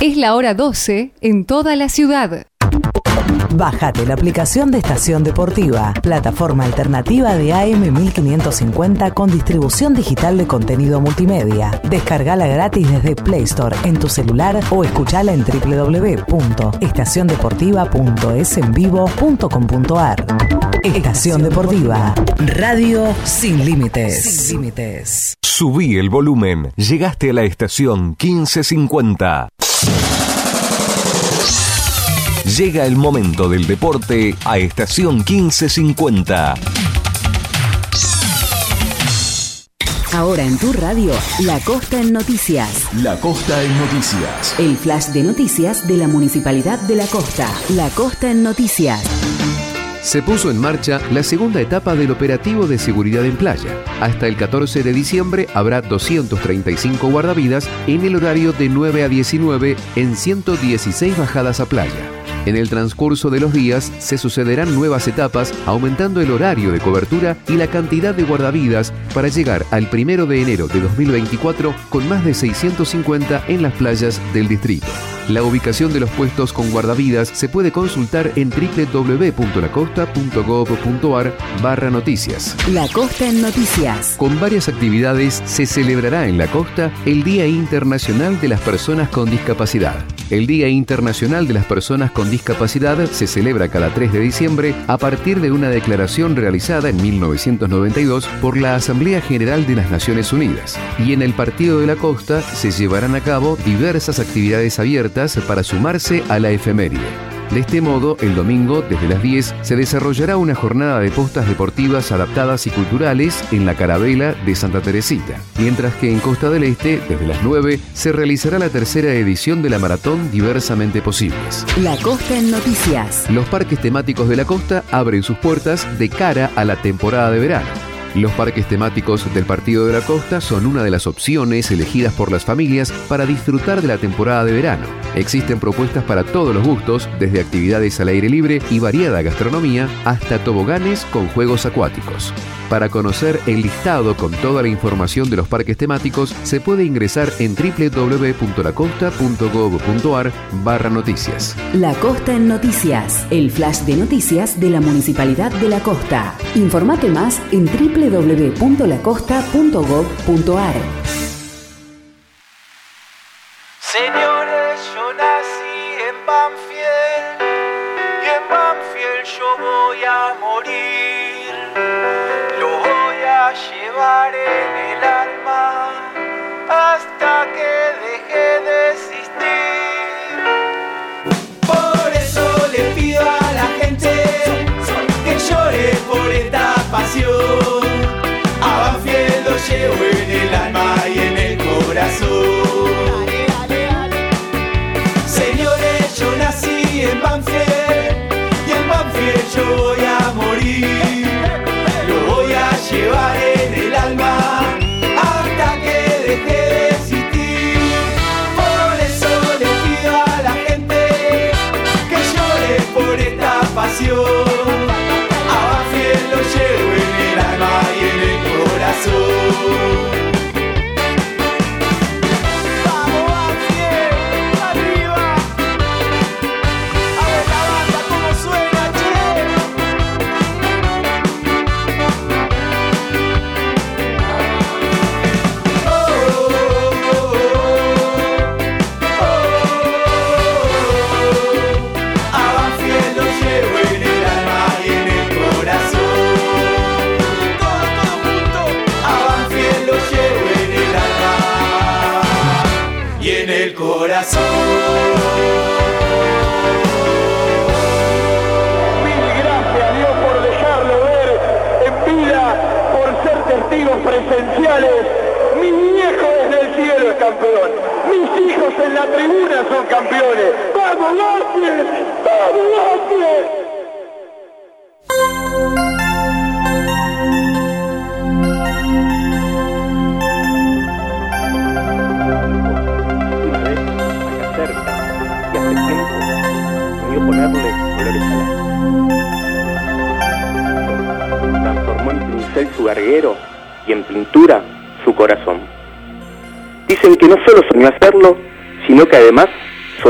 Es la hora 12 en toda la ciudad. Bájate la aplicación de Estación Deportiva, plataforma alternativa de AM1550 con distribución digital de contenido multimedia. Descargala gratis desde Play Store en tu celular o escuchala en www.estaciondeportiva.esenvivo.com.ar. Estación Deportiva, radio sin límites. Sin límites. Subí el volumen. Llegaste a la estación 1550. Llega el momento del deporte a estación 1550. Ahora en tu radio, La Costa en Noticias. La Costa en Noticias. El flash de noticias de la Municipalidad de La Costa. La Costa en Noticias. Se puso en marcha la segunda etapa del operativo de seguridad en playa. Hasta el 14 de diciembre habrá 235 guardavidas en el horario de 9 a 19 en 116 bajadas a playa. En el transcurso de los días se sucederán nuevas etapas, aumentando el horario de cobertura y la cantidad de guardavidas para llegar al 1 de enero de 2024 con más de 650 en las playas del distrito. La ubicación de los puestos con guardavidas se puede consultar en www.lacosta.gov.ar barra noticias. La Costa en Noticias. Con varias actividades se celebrará en la costa el Día Internacional de las Personas con Discapacidad. El Día Internacional de las Personas con Discapacidad se celebra cada 3 de diciembre a partir de una declaración realizada en 1992 por la Asamblea General de las Naciones Unidas. Y en el Partido de la Costa se llevarán a cabo diversas actividades abiertas para sumarse a la efeméride. De este modo, el domingo, desde las 10, se desarrollará una jornada de postas deportivas adaptadas y culturales en la Carabela de Santa Teresita, mientras que en Costa del Este, desde las 9, se realizará la tercera edición de la maratón Diversamente Posibles. La Costa en Noticias. Los parques temáticos de la costa abren sus puertas de cara a la temporada de verano. Los parques temáticos del Partido de la Costa son una de las opciones elegidas por las familias para disfrutar de la temporada de verano. Existen propuestas para todos los gustos, desde actividades al aire libre y variada gastronomía hasta toboganes con juegos acuáticos. Para conocer el listado con toda la información de los parques temáticos, se puede ingresar en www.lacosta.gov.ar barra noticias. La Costa en Noticias, el flash de noticias de la Municipalidad de La Costa. Informate más en www.lacosta.gov.ar. Señores, yo nací en Banfield y en Banfield yo voy a morir. Lo voy a llevar en el alma hasta que deje de existir. Por eso le pido a la gente que llore por esta pasión. Llevo en el alma y en el corazón.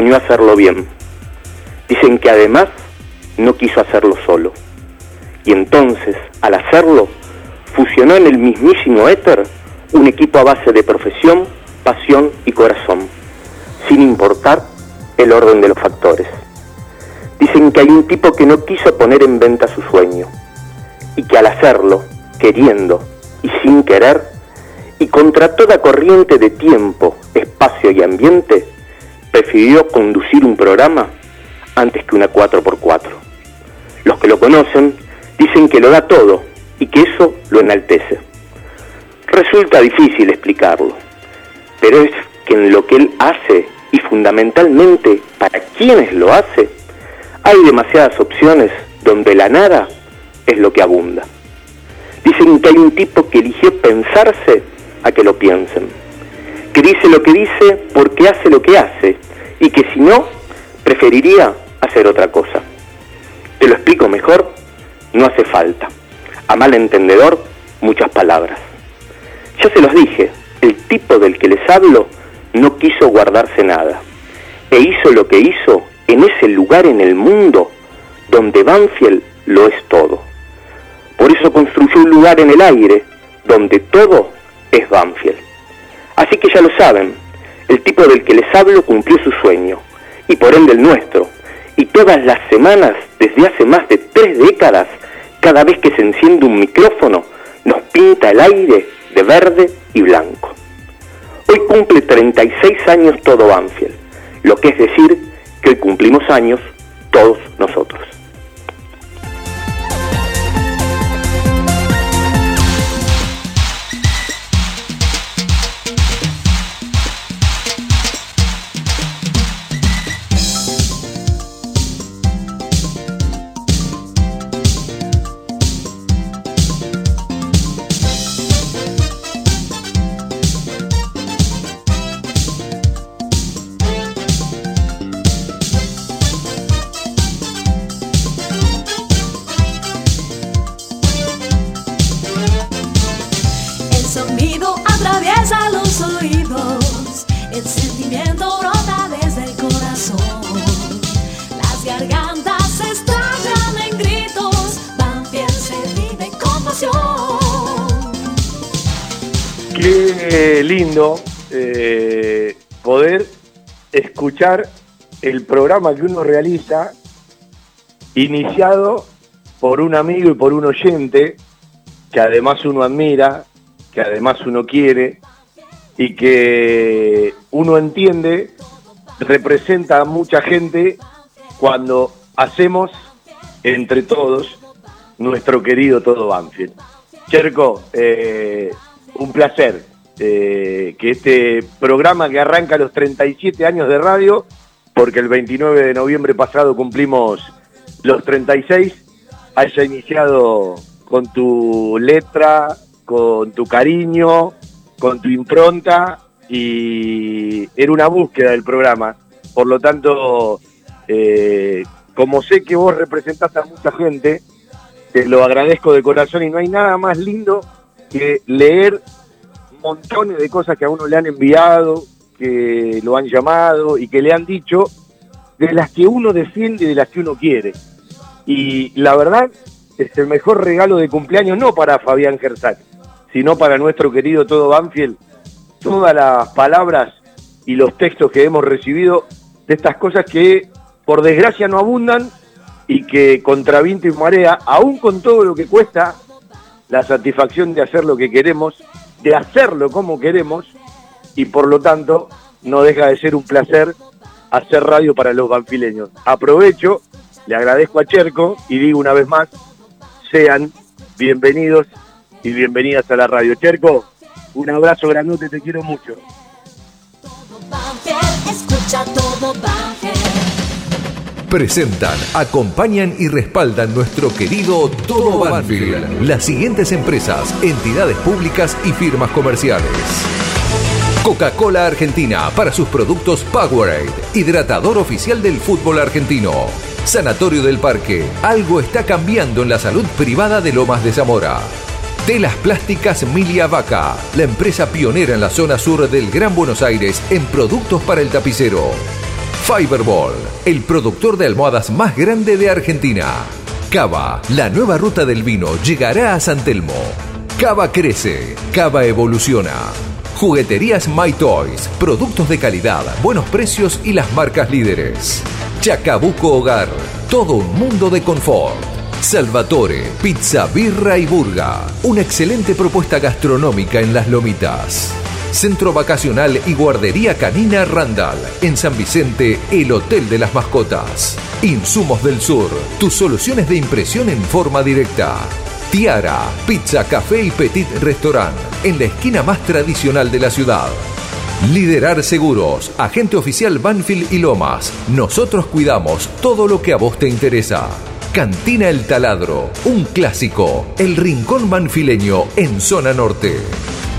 Soñó hacerlo, bien. Dicen que además no quiso hacerlo solo. Y entonces, al hacerlo, fusionó en el mismísimo éter un equipo a base de profesión, pasión y corazón, sin importar el orden de los factores. Dicen que hay un tipo que no quiso poner en venta su sueño y que al hacerlo, queriendo y sin querer, y contra toda corriente de tiempo, espacio y ambiente, prefirió conducir un programa antes que una 4x4. Los que lo conocen dicen que lo da todo y que eso lo enaltece. Resulta difícil explicarlo, pero es que en lo que él hace y fundamentalmente para quienes lo hace, hay demasiadas opciones donde la nada es lo que abunda. Dicen que hay un tipo que eligió pensarse a que lo piensen, que dice lo que dice porque hace lo que hace y que si no, preferiría hacer otra cosa. ¿Te lo explico mejor? No hace falta. A mal entendedor, muchas palabras. Ya se los dije, el tipo del que les hablo no quiso guardarse nada e hizo lo que hizo en ese lugar en el mundo donde Banfield lo es todo. Por eso construyó un lugar en el aire donde todo es Banfield. Así que ya lo saben, el tipo del que les hablo cumplió su sueño, y por ende el nuestro. Y todas las semanas, desde hace más de tres décadas, cada vez que se enciende un micrófono, nos pinta el aire de verde y blanco. Hoy cumple 36 años todo Banfield, lo que es decir que hoy cumplimos años todos nosotros. Lindo eh, poder escuchar el programa que uno realiza iniciado por un amigo y por un oyente que además uno admira, que además uno quiere y que uno entiende representa a mucha gente cuando hacemos entre todos nuestro querido todo Banfield. Cherco, eh, un placer eh, que este programa que arranca los 37 años de radio, porque el 29 de noviembre pasado cumplimos los 36, haya iniciado con tu letra, con tu cariño, con tu impronta y era una búsqueda del programa. Por lo tanto, eh, como sé que vos representás a mucha gente, te lo agradezco de corazón y no hay nada más lindo que leer montones de cosas que a uno le han enviado, que lo han llamado y que le han dicho, de las que uno defiende y de las que uno quiere. Y la verdad es el mejor regalo de cumpleaños, no para Fabián Gersat, sino para nuestro querido Todo Banfield, todas las palabras y los textos que hemos recibido de estas cosas que por desgracia no abundan y que contra viento y marea, aún con todo lo que cuesta, la satisfacción de hacer lo que queremos, de hacerlo como queremos, y por lo tanto no deja de ser un placer hacer radio para los banfileños. Aprovecho, le agradezco a Cherco y digo una vez más, sean bienvenidos y bienvenidas a la radio. Cherco, un abrazo grandote, te quiero mucho. Presentan, acompañan y respaldan nuestro querido Todo Banfield. Las siguientes empresas, entidades públicas y firmas comerciales. Coca-Cola Argentina para sus productos Powerade, hidratador oficial del fútbol argentino. Sanatorio del Parque, algo está cambiando en la salud privada de Lomas de Zamora. Telas Plásticas Milia Vaca, la empresa pionera en la zona sur del Gran Buenos Aires en productos para el tapicero. Fiberball, el productor de almohadas más grande de Argentina. Cava, la nueva ruta del vino llegará a San Telmo. Cava crece, Cava evoluciona. Jugueterías My Toys, productos de calidad, buenos precios y las marcas líderes. Chacabuco Hogar, todo un mundo de confort. Salvatore, pizza, birra y burga. Una excelente propuesta gastronómica en las lomitas. Centro Vacacional y Guardería Canina Randall. En San Vicente, el Hotel de las Mascotas. Insumos del Sur, tus soluciones de impresión en forma directa. Tiara, pizza, café y petit restaurant. En la esquina más tradicional de la ciudad. Liderar Seguros, agente oficial Banfield y Lomas. Nosotros cuidamos todo lo que a vos te interesa. Cantina El Taladro, un clásico, el rincón banfileño en zona norte.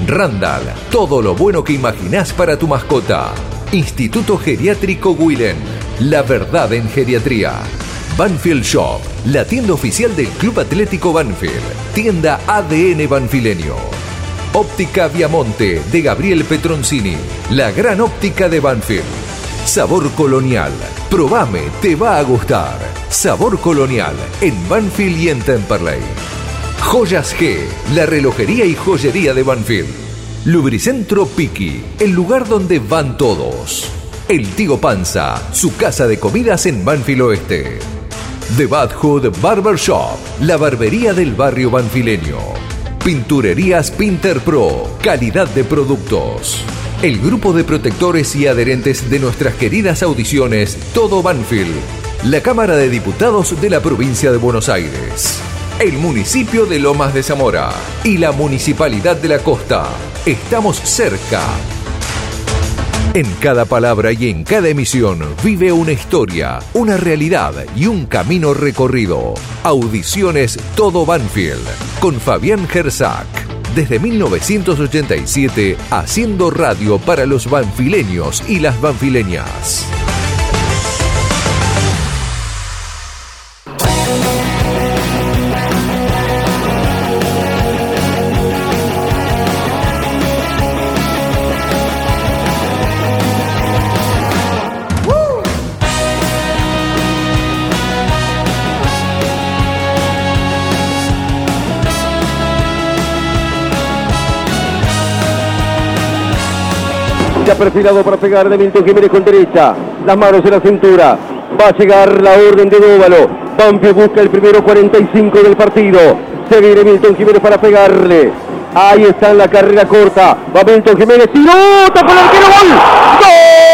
Randall, todo lo bueno que imaginás para tu mascota. Instituto Geriátrico Willen, la verdad en geriatría. Banfield Shop, la tienda oficial del Club Atlético Banfield, tienda ADN Banfileño. Óptica Viamonte de Gabriel Petroncini, la gran óptica de Banfield. Sabor colonial, probame, te va a gustar. Sabor colonial en Banfield y en Temperley. Joyas G, la relojería y joyería de Banfield. Lubricentro Piki, el lugar donde van todos. El Tío Panza, su casa de comidas en Banfield Oeste. The Bad Hood Barber Shop, la barbería del barrio banfileño. Pinturerías Pinter Pro, calidad de productos. El grupo de protectores y adherentes de nuestras queridas audiciones Todo Banfield. La Cámara de Diputados de la provincia de Buenos Aires. El municipio de Lomas de Zamora y la Municipalidad de la Costa. Estamos cerca. En cada palabra y en cada emisión vive una historia, una realidad y un camino recorrido. Audiciones Todo Banfield con Fabián Gersak. Desde 1987 haciendo radio para los banfileños y las banfileñas. Perfilado para pegar de Milton Jiménez con derecha. Las manos en la cintura. Va a llegar la orden de Dóvalo. Banfield busca el primero 45 del partido. Se viene Milton Jiménez para pegarle. Ahí está en la carrera corta. Va Milton Jiménez. ¡Tiró! ¡Tapó el arquero! ¡Gol! ¡Gol!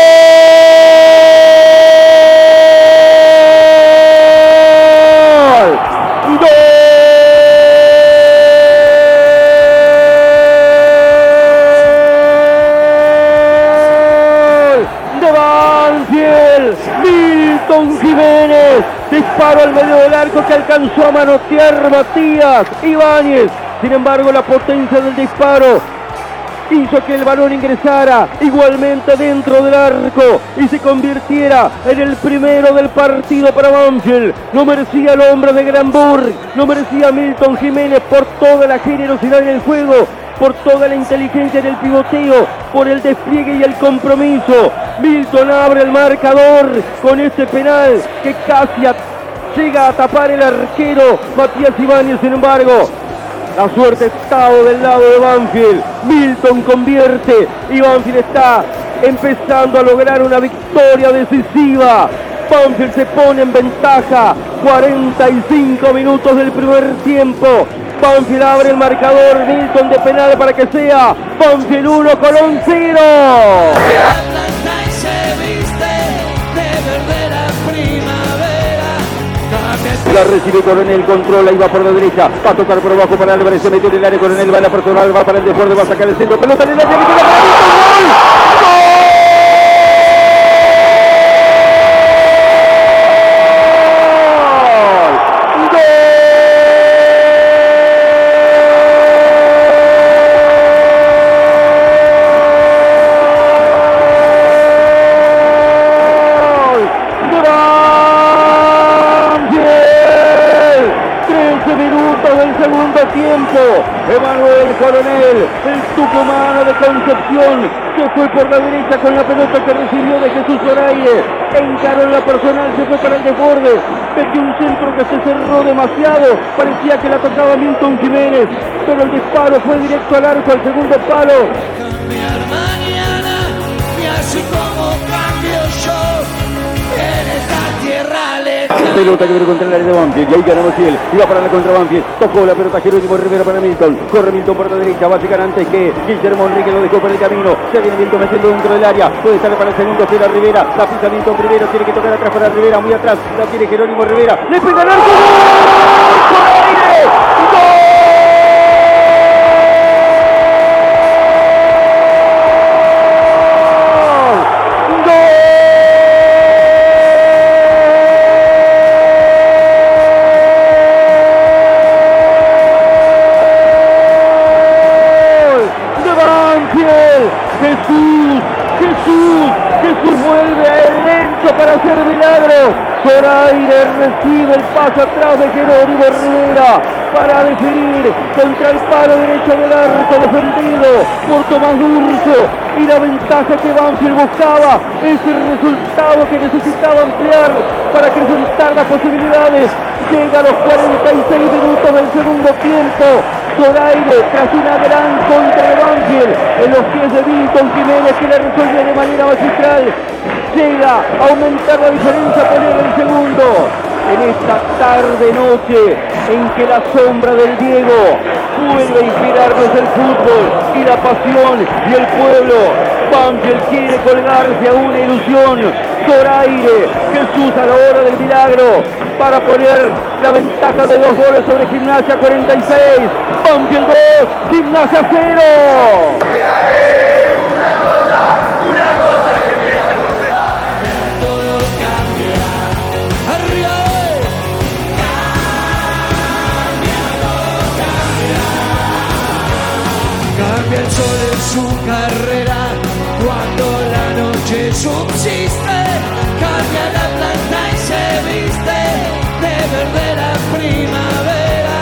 Al medio del arco que alcanzó a manotear Matías Ibáñez, sin embargo la potencia del disparo hizo que el balón ingresara igualmente dentro del arco y se convirtiera en el primero del partido para Banfield. No merecía el hombre de Granburg, no merecía Milton Jiménez por toda la generosidad en el juego, por toda la inteligencia en el pivoteo, por el despliegue y el compromiso. Milton abre el marcador con este penal que casi llega a tapar el arquero Matías Ibáñez, sin embargo. La suerte está del lado de Banfield. Milton convierte y Banfield está empezando a lograr una victoria decisiva. Banfield se pone en ventaja. 45 minutos del primer tiempo. Banfield abre el marcador. Milton de penal para que sea Banfield 1, Colón 0. La recibe Coronel, controla y va por la derecha. Va a tocar por abajo para Álvarez, se metió en el área. Coronel va a la personal, va para el desborde, va a sacar el centro. Pelota en el área, queda para Milton, ¡Gol! ¡Gol! de Banfield. 13 minutos del segundo tiempo. El tucumano de Concepción, se fue por la derecha con la pelota que recibió de Jesús Zoraire. Encaró en la personal, se fue para el desborde. Metió un centro que se cerró demasiado. Parecía que la tocaba Milton Jiménez, pero el disparo fue directo al arco, al segundo palo. Pelota que viene contra el área de Banfield. Y ahí gana Maciel. Y va para la contra Banfield. Tocó la pelota Jerónimo Rivera para Milton. Corre Milton por la derecha. Va a llegar antes que Guillermo Enrique lo dejó por el camino. Se viene Milton metiendo dentro del área. Puede estar para el segundo. Será Rivera. La pisa Milton primero. Tiene que tocar atrás para Rivera. Muy atrás. La tiene Jerónimo Rivera. Le pega el arco. Recibe el paso atrás de Jerónimo Rivera para definir contra el palo derecho del arco defendido por Tomás Durso y la ventaja que Banfield buscaba es el resultado que necesitaba ampliar para acrecentar las posibilidades. Llega a los 46 minutos del segundo tiempo. Zoraire tras una gran contra de en los pies de Milton Jiménez que le resuelve de manera magistral. Llega a aumentar la diferencia poner el segundo en esta tarde noche en que la sombra del Diego vuelve a inspirarnos el fútbol y la pasión y el pueblo. Banfield quiere colgarse a una ilusión. Zoraire, Jesús a la hora del milagro para poner la ventaja de dos goles sobre Gimnasia 46. Banfield 2, Gimnasia 0. Subsiste. Cambia la planta y se viste de verde la primavera.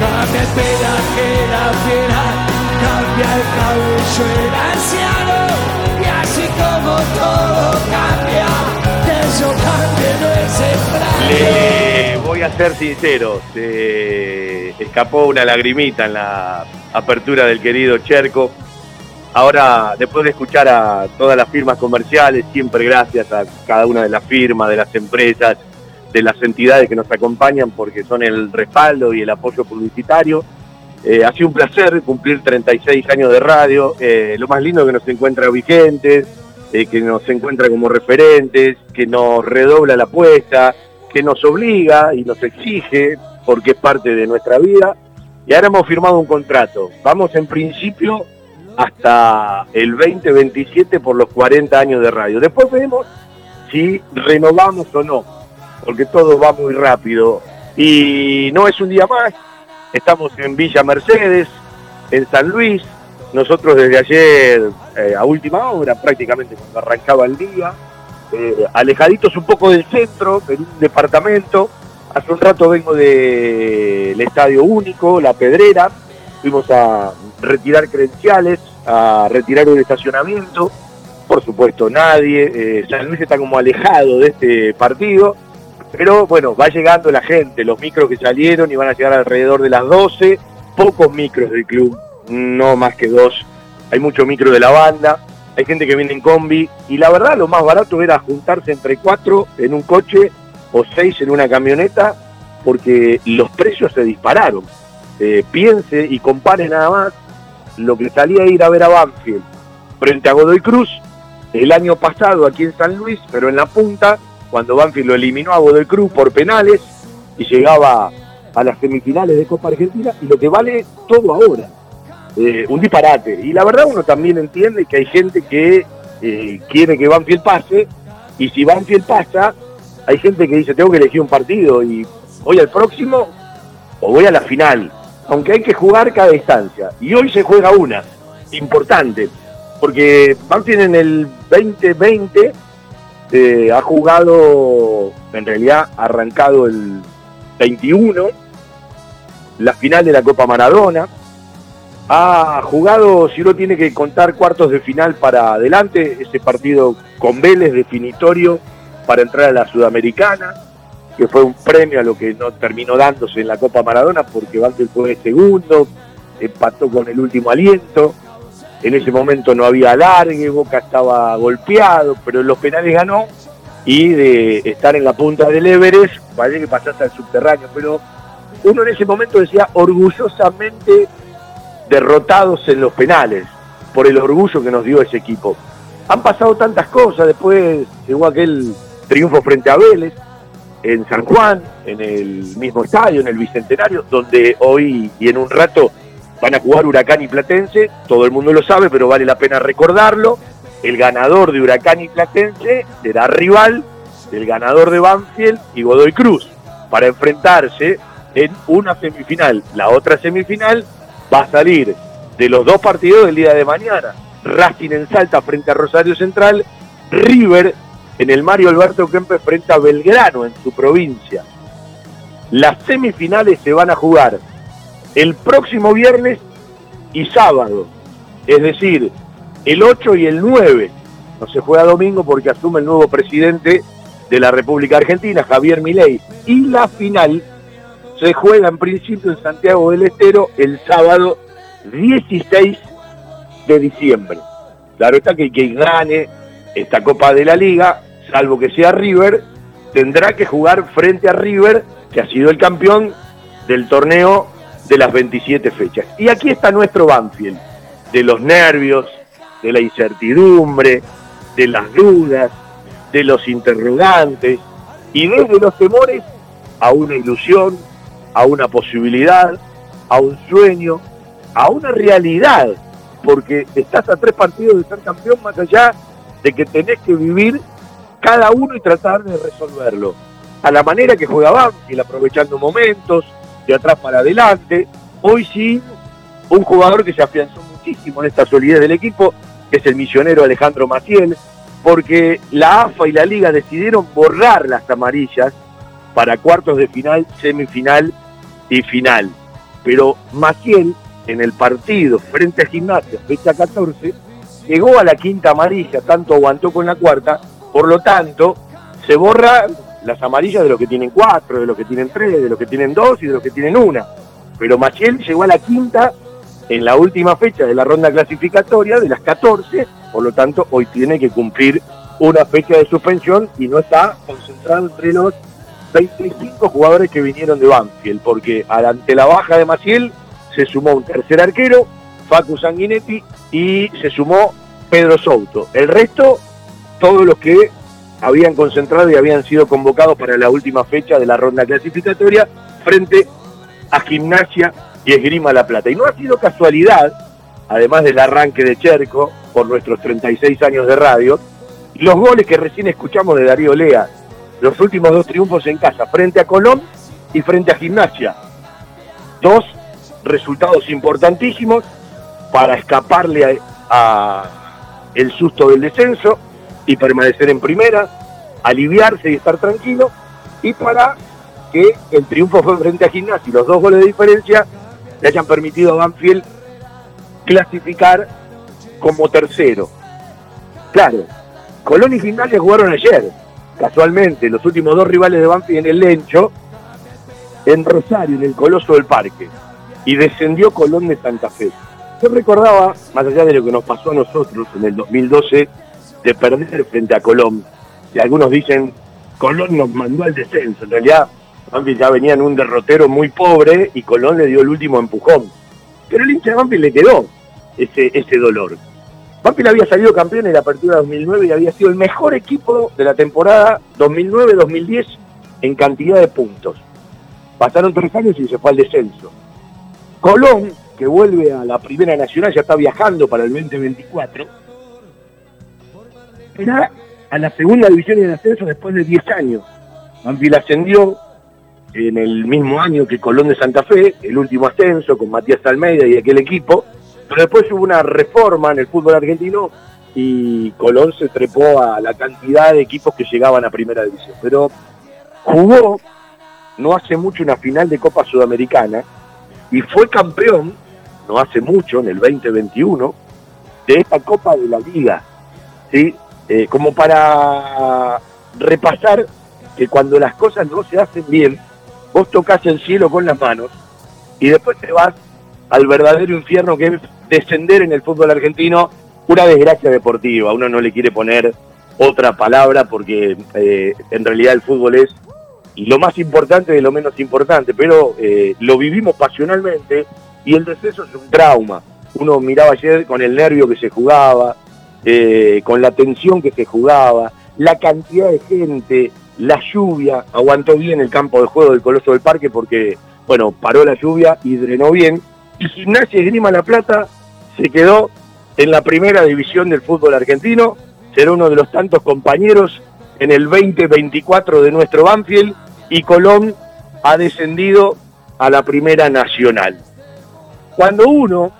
Cambia el pelaje la fiera, cambia el cabello el anciano. Y así como todo cambia, que eso cambie no es extraño. Voy a ser sincero, se escapó una lagrimita en la apertura del querido Cherco. Ahora, después de escuchar a todas las firmas comerciales, siempre gracias a cada una de las firmas, de las empresas, de las entidades que nos acompañan, porque son el respaldo y el apoyo publicitario. Eh, ha sido un placer cumplir 36 años de radio. Eh, lo más lindo que nos encuentra vigentes, eh, que nos encuentra como referentes, que nos redobla la apuesta, que nos obliga y nos exige, porque es parte de nuestra vida. Y ahora hemos firmado un contrato. Vamos en principio hasta el 2027 por los 40 años de radio. Después vemos si renovamos o no, porque todo va muy rápido. Y no es un día más, estamos en Villa Mercedes, en San Luis. Nosotros desde ayer, eh, a última hora, prácticamente cuando arrancaba el día, eh, alejaditos un poco del centro, en un departamento. Hace un rato vengo del Estadio Único, La Pedrera. Fuimos a retirar credenciales, a retirar un estacionamiento. Por supuesto, nadie. eh, San Luis está como alejado de este partido. Pero bueno, va llegando la gente, los micros que salieron y van a llegar alrededor de las 12. Pocos micros del club, no más que dos. Hay mucho micro de la banda, hay gente que viene en combi. Y la verdad, lo más barato era juntarse entre cuatro en un coche o seis en una camioneta, porque los precios se dispararon. Eh, piense y compare nada más lo que salía a ir a ver a Banfield frente a Godoy Cruz el año pasado aquí en San Luis, pero en la punta, cuando Banfield lo eliminó a Godoy Cruz por penales y llegaba a las semifinales de Copa Argentina, y lo que vale todo ahora. Eh, un disparate. Y la verdad uno también entiende que hay gente que eh, quiere que Banfield pase, y si Banfield pasa, hay gente que dice, tengo que elegir un partido y voy al próximo o voy a la final. Aunque hay que jugar cada instancia. Y hoy se juega una, importante, porque Banfield en el 2020 eh, ha jugado, en realidad arrancado el 21, la final de la Copa Maradona, ha jugado, si uno tiene que contar cuartos de final para adelante, ese partido con Vélez definitorio para entrar a la Sudamericana, que fue un premio a lo que no terminó dándose en la Copa Maradona porque Banfield fue segundo, empató con el último aliento, en ese momento no había alargue, Boca estaba golpeado, pero en los penales ganó. Y de estar en la punta del Everest, parece que pasaste al subterráneo, pero uno en ese momento decía orgullosamente derrotados en los penales, por el orgullo que nos dio ese equipo. Han pasado tantas cosas, después llegó aquel triunfo frente a Vélez, en San Juan, en el mismo estadio, en el Bicentenario, donde hoy y en un rato van a jugar Huracán y Platense, todo el mundo lo sabe, pero vale la pena recordarlo. El ganador de Huracán y Platense será rival del ganador de Banfield y Godoy Cruz, para enfrentarse en una semifinal. La otra semifinal va a salir de los dos partidos del día de mañana. Racing en Salta frente a Rosario Central, River en el Mario Alberto Kempes frente a Belgrano en su provincia. Las semifinales se van a jugar el próximo viernes y sábado, es decir, el 8 y el 9. No se juega domingo porque asume el nuevo presidente de la República Argentina, Javier Milei. Y la final se juega en principio en Santiago del Estero el sábado 16 de diciembre. Claro está que quien gane esta Copa de la Liga, salvo que sea River, tendrá que jugar frente a River, que ha sido el campeón del torneo de las 27 fechas. Y aquí está nuestro Banfield, de los nervios, de la incertidumbre, de las dudas, de los interrogantes, y desde los temores a una ilusión, a una posibilidad, a un sueño, a una realidad, porque estás a tres partidos de ser campeón más allá de que tenés que vivir cada uno y tratar de resolverlo. A la manera que juega Banfield, aprovechando momentos, de atrás para adelante. Hoy sí, un jugador que se afianzó muchísimo en esta solidez del equipo, que es el misionero Alejandro Maciel, porque la AFA y la Liga decidieron borrar las amarillas para cuartos de final, semifinal y final. Pero Maciel, en el partido frente a Gimnasia, fecha 14, llegó a la quinta amarilla, tanto aguantó con la cuarta, por lo tanto, se borra las amarillas de los que tienen cuatro, de los que tienen tres, de los que tienen dos y de los que tienen una. Pero Maciel llegó a la quinta en la última fecha de la ronda clasificatoria de las 14, por lo tanto hoy tiene que cumplir una fecha de suspensión y no está concentrado entre los 25 jugadores que vinieron de Banfield, porque ante la baja de Maciel se sumó un tercer arquero, Facu Sanguinetti, y se sumó Pedro Souto. El resto, todos los que habían concentrado y habían sido convocados para la última fecha de la ronda clasificatoria frente a Gimnasia y Esgrima La Plata. Y no ha sido casualidad, además del arranque de Cherco por nuestros 36 años de radio, los goles que recién escuchamos de Darío Lea, los últimos dos triunfos en casa, frente a Colón y frente a Gimnasia. Dos resultados importantísimos para escaparle a, el susto del descenso y permanecer en primera, aliviarse y estar tranquilo, y para que el triunfo fue frente a Gimnasia y los dos goles de diferencia le hayan permitido a Banfield clasificar como tercero. Claro, Colón y Gimnasia jugaron ayer, casualmente, los últimos dos rivales de Banfield en el Lencho, en Rosario, en el Coloso del Parque, y descendió Colón de Santa Fe. Yo recordaba, más allá de lo que nos pasó a nosotros en el 2012, de perder frente a Colón. Y algunos dicen, Colón nos mandó al descenso. En realidad, Banfield ya venía en un derrotero muy pobre y Colón le dio el último empujón. Pero el hincha de Banfield le quedó ese, ese dolor. Banfield había salido campeón en la apertura 2009 y había sido el mejor equipo de la temporada 2009-2010 en cantidad de puntos. Pasaron tres años y se fue al descenso. Colón, que vuelve a la Primera Nacional, ya está viajando para el 2024 a la segunda división y en ascenso después de 10 años. Banfield ascendió en el mismo año que Colón de Santa Fe, el último ascenso con Matías Almeida y aquel equipo, pero después hubo una reforma en el fútbol argentino y Colón se trepó a la cantidad de equipos que llegaban a primera división. Pero jugó no hace mucho una final de Copa Sudamericana y fue campeón no hace mucho, en el 2021, de esta Copa de la Liga, ¿sí? Eh, como para repasar que cuando las cosas no se hacen bien, vos tocas el cielo con las manos y después te vas al verdadero infierno que es descender en el fútbol argentino, una desgracia deportiva. Uno no le quiere poner otra palabra porque eh, en realidad el fútbol es lo más importante de lo menos importante, pero eh, lo vivimos pasionalmente y el deceso es un trauma. Uno miraba ayer con el nervio que se jugaba, eh, con la tensión que se jugaba, la cantidad de gente, la lluvia, aguantó bien el campo de juego del Coloso del Parque porque, bueno, paró la lluvia y drenó bien. Y Gimnasia Grima La Plata se quedó en la primera división del fútbol argentino, será uno de los tantos compañeros en el 2024 de nuestro Banfield y Colón ha descendido a la primera nacional. Cuando uno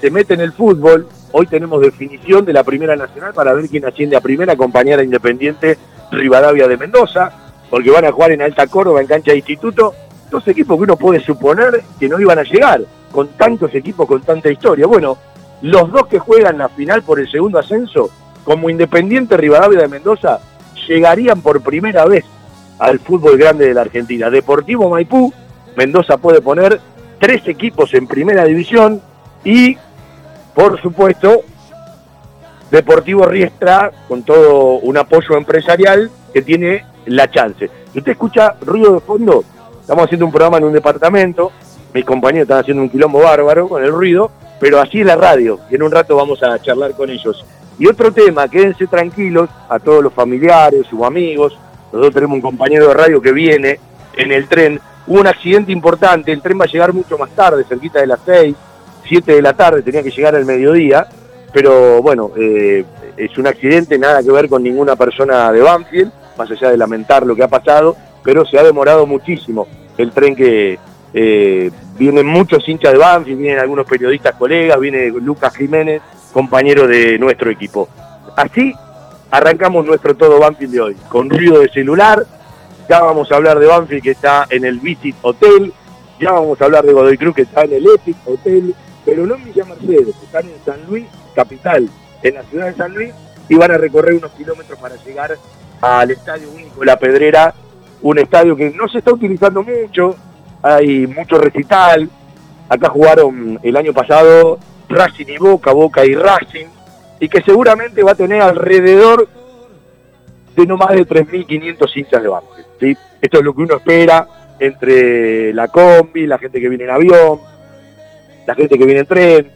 se mete en el fútbol, hoy tenemos definición de la primera nacional para ver quién asciende a primera, acompañar a Independiente Rivadavia de Mendoza, porque van a jugar en Alta Córdoba, en cancha de instituto, dos equipos que uno puede suponer que no iban a llegar, con tantos equipos, con tanta historia. Bueno, los dos que juegan la final por el segundo ascenso, como Independiente Rivadavia de Mendoza, llegarían por primera vez al fútbol grande de la Argentina. Deportivo Maipú, Mendoza puede poner tres equipos en primera división y, por supuesto, Deportivo Riestra, con todo un apoyo empresarial que tiene la chance. Si usted escucha ruido de fondo, estamos haciendo un programa en un departamento, mis compañeros están haciendo un quilombo bárbaro con el ruido, pero así es la radio, y en un rato vamos a charlar con ellos. Y otro tema, quédense tranquilos a todos los familiares, sus amigos, nosotros tenemos un compañero de radio que viene en el tren, hubo un accidente importante, el tren va a llegar mucho más tarde, cerquita de las 6, 7 de la tarde, tenía que llegar al mediodía, pero bueno, eh, es un accidente, nada que ver con ninguna persona de Banfield, más allá de lamentar lo que ha pasado, pero se ha demorado muchísimo el tren que eh, vienen muchos hinchas de Banfield, vienen algunos periodistas colegas, viene Lucas Jiménez, compañero de nuestro equipo. Así arrancamos nuestro todo Banfield de hoy, con ruido de celular, ya vamos a hablar de Banfield que está en el Visit Hotel, ya vamos a hablar de Godoy Cruz que está en el Epic Hotel, pero no en Villa Mercedes, están en San Luis, capital, en la ciudad de San Luis, y van a recorrer unos kilómetros para llegar al Estadio Único La Pedrera, un estadio que no se está utilizando mucho, hay mucho recital, acá jugaron el año pasado Racing y Boca, Boca y Racing, y que seguramente va a tener alrededor de no más de 3.500 hinchas de Banfield. Esto es lo que uno espera entre la combi, la gente que viene en avión, la gente que viene en tren,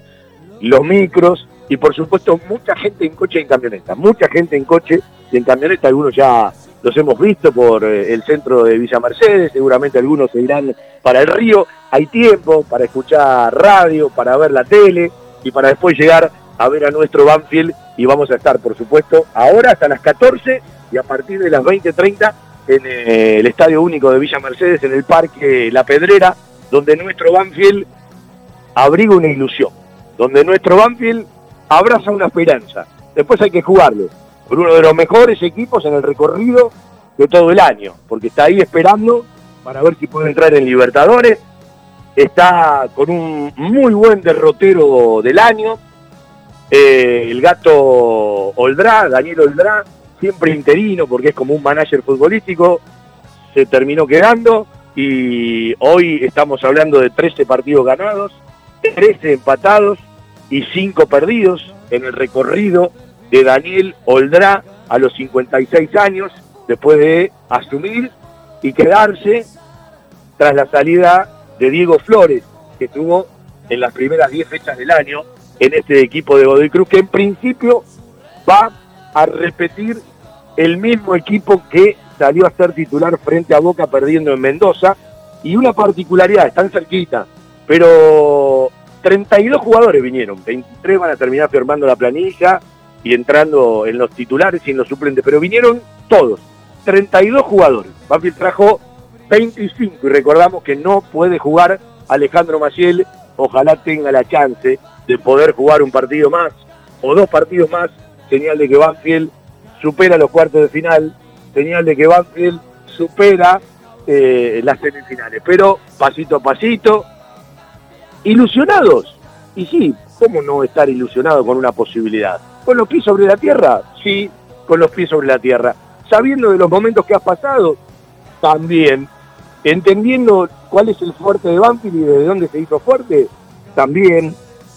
los micros y por supuesto mucha gente en coche y en camioneta. Mucha gente en coche y en camioneta, algunos ya los hemos visto por eh, el centro de Villa Mercedes, seguramente algunos se irán para el río. Hay tiempo para escuchar radio, para ver la tele y para después llegar a ver a nuestro Banfield y vamos a estar, por supuesto, ahora hasta las 14 y a partir de las 20.30 en eh, el Estadio Único de Villa Mercedes, en el Parque La Pedrera, donde nuestro Banfield abriga una ilusión, donde nuestro Banfield abraza una esperanza. Después hay que jugarlo por uno de los mejores equipos en el recorrido de todo el año, porque está ahí esperando para ver si puede entrar en Libertadores. Está con un muy buen derrotero del año, eh, el gato Oldrá, Daniel Oldrá, siempre interino porque es como un manager futbolístico, se terminó quedando y hoy estamos hablando de 13 partidos ganados, 13 empatados y 5 perdidos en el recorrido de Daniel Oldrá a los 56 años, después de asumir y quedarse tras la salida de Diego Flores, que estuvo en las primeras 10 fechas del año en este equipo de Godoy Cruz, que en principio va a repetir el mismo equipo que salió a ser titular frente a Boca perdiendo en Mendoza. Y una particularidad, están cerquita, pero 32 jugadores vinieron, 23 van a terminar firmando la planilla y entrando en los titulares y en los suplentes, pero vinieron todos, 32 jugadores. Banfield trajo 25 y recordamos que no puede jugar Alejandro Maciel, ojalá tenga la chance de poder jugar un partido más o dos partidos más, señal de que Banfield supera los cuartos de final, señal de que Banfield supera eh, las semifinales, pero pasito a pasito, ilusionados, Y sí, ¿cómo no estar ilusionado con una posibilidad? ¿Con los pies sobre la tierra? Sí, con los pies sobre la tierra. Sabiendo de los momentos que has pasado, también. Entendiendo cuál es el fuerte de Banfield y desde dónde se hizo fuerte, también.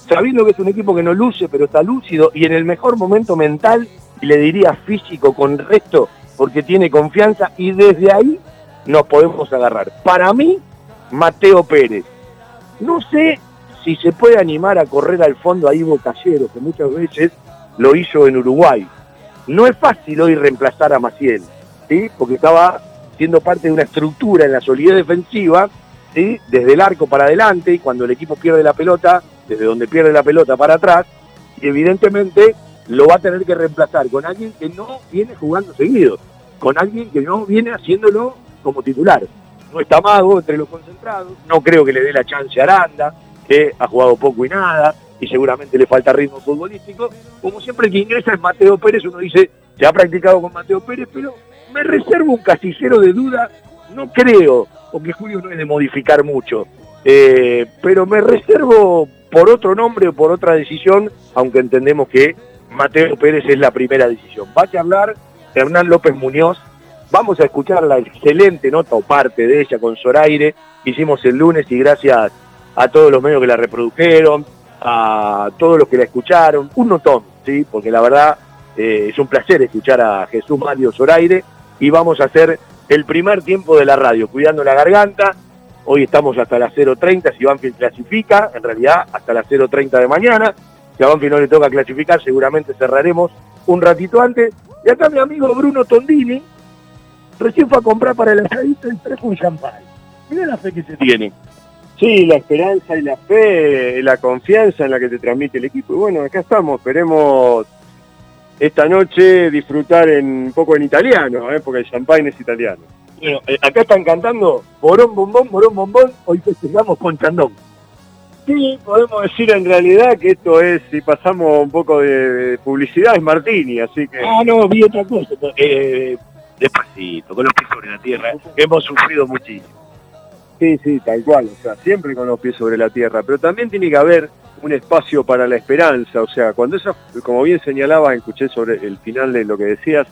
Sabiendo que es un equipo que no luce, pero está lúcido y en el mejor momento mental, y le diría físico con resto, porque tiene confianza y desde ahí nos podemos agarrar. Para mí, Mateo Pérez. No sé si se puede animar a correr al fondo a Ivo que muchas veces lo hizo en Uruguay. No es fácil hoy reemplazar a Maciel, ¿sí? porque estaba siendo parte de una estructura en la solidez defensiva, ¿sí? desde el arco para adelante, y cuando el equipo pierde la pelota, desde donde pierde la pelota para atrás, y evidentemente lo va a tener que reemplazar con alguien que no viene jugando seguido, con alguien que no viene haciéndolo como titular. No está Mago entre los concentrados, no creo que le dé la chance a Aranda, que ha jugado poco y nada, y seguramente le falta ritmo futbolístico. Como siempre el que ingresa es Mateo Pérez, uno dice, se ha practicado con Mateo Pérez, pero me reservo un casillero de duda, no creo, porque Julio no es de modificar mucho, eh, pero me reservo por otro nombre o por otra decisión, aunque entendemos que Mateo Pérez es la primera decisión. Va a hablar Hernán López Muñoz, vamos a escuchar la excelente nota o parte de ella con Zoraire, hicimos el lunes y gracias a todos los medios que la reprodujeron, a todos los que la escucharon, un notón, ¿sí? porque la verdad eh, es un placer escuchar a Jesús Mario Zoraire y vamos a hacer el primer tiempo de la radio, cuidando la garganta. Hoy estamos hasta las 0.30, si Banfield clasifica, en realidad hasta las 0.30 de mañana. Si a Banfield no le toca clasificar, seguramente cerraremos un ratito antes. Y acá mi amigo Bruno Tondini recién fue a comprar para el asadito y trajo un champán. Mira la fe que se tiene. Sí, la esperanza y la fe, la confianza en la que te transmite el equipo. Y bueno, acá estamos, esperemos esta noche disfrutar en, un poco en italiano, ¿eh? porque el champagne es italiano. Bueno, eh, acá están cantando Borón Bombón, Borón Bombón, hoy festejamos con Chandón. Sí, podemos decir en realidad que esto es, si pasamos un poco de, de publicidad, es Martini, así que... Ah, no, vi otra cosa. Eh, despacito, con los pies sobre la tierra, hemos sufrido muchísimo. Sí, sí, tal cual, o sea, siempre con los pies sobre la tierra, pero también tiene que haber un espacio para la esperanza, o sea, cuando esa, como bien señalaba, escuché sobre el final de lo que decías,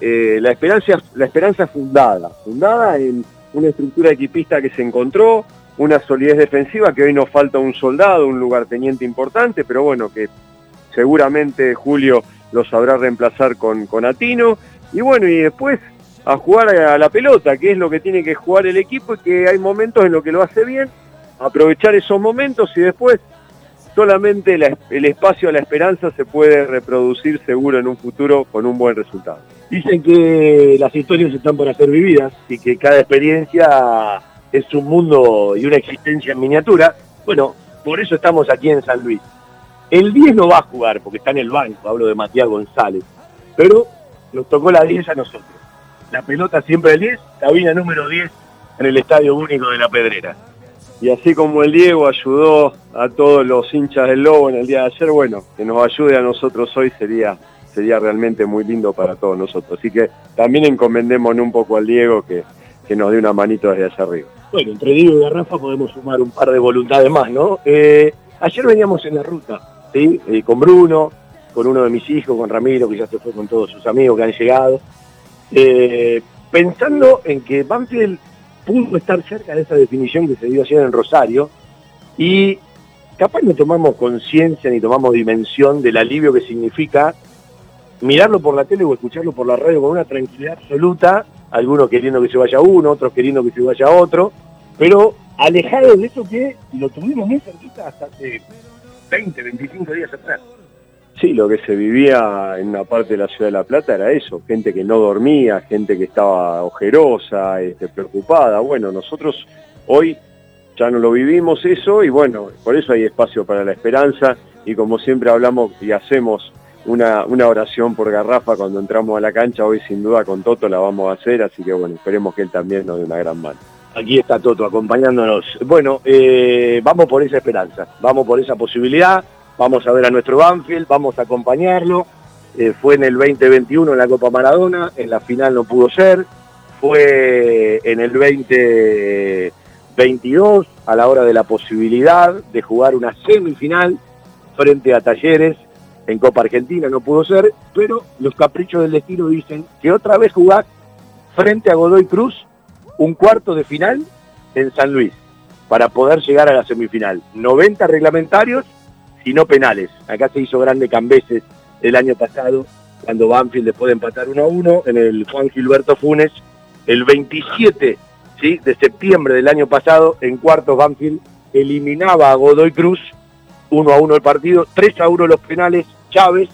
eh, la esperanza, la esperanza fundada, fundada en una estructura equipista que se encontró, una solidez defensiva que hoy nos falta un soldado, un lugarteniente importante, pero bueno, que seguramente Julio lo sabrá reemplazar con, con Atino, y bueno, y después a jugar a la pelota, que es lo que tiene que jugar el equipo y que hay momentos en los que lo hace bien, aprovechar esos momentos y después solamente la- el espacio a la esperanza se puede reproducir seguro en un futuro con un buen resultado. Dicen que las historias están por ser vividas y que cada experiencia es un mundo y una existencia en miniatura. Bueno, por eso estamos aquí en San Luis. El 10 no va a jugar porque está en el banco, hablo de Matías González, pero nos tocó la 10 a nosotros. La pelota siempre el 10, cabina número 10 en el Estadio Único de la Pedrera. Y así como el Diego ayudó a todos los hinchas del Lobo en el día de ayer, bueno, que nos ayude a nosotros hoy sería, sería realmente muy lindo para todos nosotros. Así que también encomendémonos un poco al Diego que, que nos dé una manito desde allá arriba. Bueno, entre Diego y Garrafa podemos sumar un par de voluntades más, ¿no? Eh, ayer veníamos en la ruta. Eh, con Bruno, con uno de mis hijos, con Ramiro, que ya se fue con todos sus amigos que han llegado, eh, pensando en que Banfield pudo estar cerca de esa definición que se dio ayer en Rosario y capaz no tomamos conciencia ni tomamos dimensión del alivio que significa mirarlo por la tele o escucharlo por la radio con una tranquilidad absoluta, algunos queriendo que se vaya uno, otros queriendo que se vaya otro, pero alejado de eso que lo tuvimos muy cerquita hasta hace 20, 25 días atrás. Sí, lo que se vivía en una parte de la ciudad de La Plata era eso, gente que no dormía, gente que estaba ojerosa, este, preocupada. Bueno, nosotros hoy ya no lo vivimos eso y bueno, por eso hay espacio para la esperanza y como siempre hablamos y hacemos una, una oración por Garrafa cuando entramos a la cancha, hoy sin duda con Toto la vamos a hacer, así que bueno, esperemos que él también nos dé una gran mano. Aquí está Toto acompañándonos. Bueno, eh, vamos por esa esperanza, vamos por esa posibilidad, vamos a ver a nuestro Banfield, vamos a acompañarlo. Eh, fue en el 2021 en la Copa Maradona, en la final no pudo ser, fue en el 2022 a la hora de la posibilidad de jugar una semifinal frente a Talleres en Copa Argentina, no pudo ser, pero los caprichos del destino dicen que otra vez jugás frente a Godoy Cruz un cuarto de final en San Luis para poder llegar a la semifinal. 90 reglamentarios y no penales. Acá se hizo grande Cambeses el año pasado, cuando Banfield después de empatar 1 a 1 en el Juan Gilberto Funes, el 27 ¿sí? de septiembre del año pasado, en cuartos Banfield eliminaba a Godoy Cruz, 1 a 1 el partido, 3 a 1 los penales, Chávez,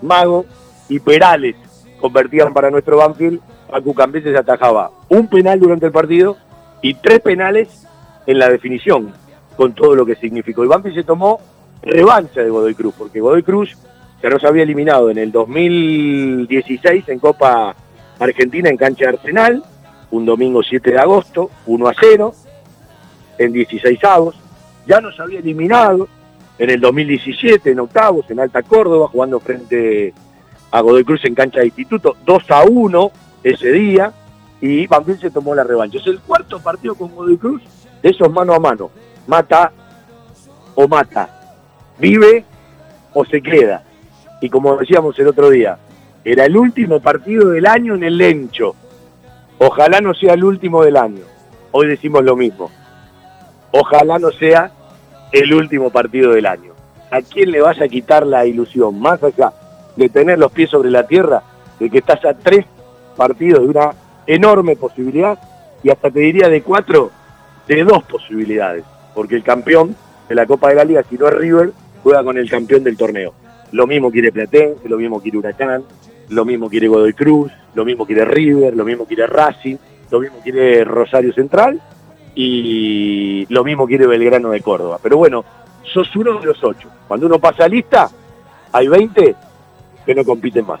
Mago y Perales convertían para nuestro Banfield, Pacu Cambeses atajaba un penal durante el partido y tres penales en la definición, con todo lo que significó. Y Banfield se tomó revancha de Godoy Cruz, porque Godoy Cruz ya nos había eliminado en el 2016 en Copa Argentina en cancha de Arsenal, un domingo 7 de agosto, 1 a 0, en 16 avos. Ya nos había eliminado en el 2017 en octavos, en Alta Córdoba, jugando frente a Godoy Cruz en cancha de instituto, 2 a 1 ese día, y Banfield se tomó la revancha. Es el cuarto partido con Godoy Cruz de esos mano a mano. Mata o mata. Vive o se queda. Y como decíamos el otro día, era el último partido del año en el Lencho. Ojalá no sea el último del año. Hoy decimos lo mismo. Ojalá no sea el último partido del año. ¿A quién le vas a quitar la ilusión? Más allá de tener los pies sobre la tierra, de que estás a tres partidos de una enorme posibilidad y hasta te diría de cuatro, de dos posibilidades. Porque el campeón de la Copa de la Liga, si no es River, juega con el campeón del torneo. Lo mismo quiere Platense, lo mismo quiere Huracán, lo mismo quiere Godoy Cruz, lo mismo quiere River, lo mismo quiere Racing, lo mismo quiere Rosario Central y lo mismo quiere Belgrano de Córdoba. Pero bueno, sos uno de los ocho. Cuando uno pasa lista, hay 20 que no compiten más.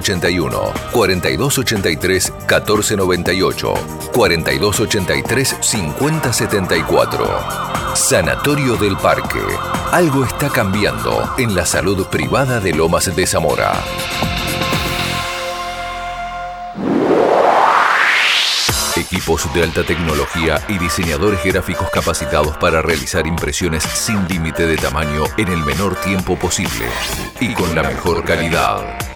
4283-5181, 4283-1498, 4283-5074. Sanatorio del Parque. Algo está cambiando en la salud privada de Lomas de Zamora. Equipos de alta tecnología y diseñadores gráficos capacitados para realizar impresiones sin límite de tamaño en el menor tiempo posible y con la mejor calidad.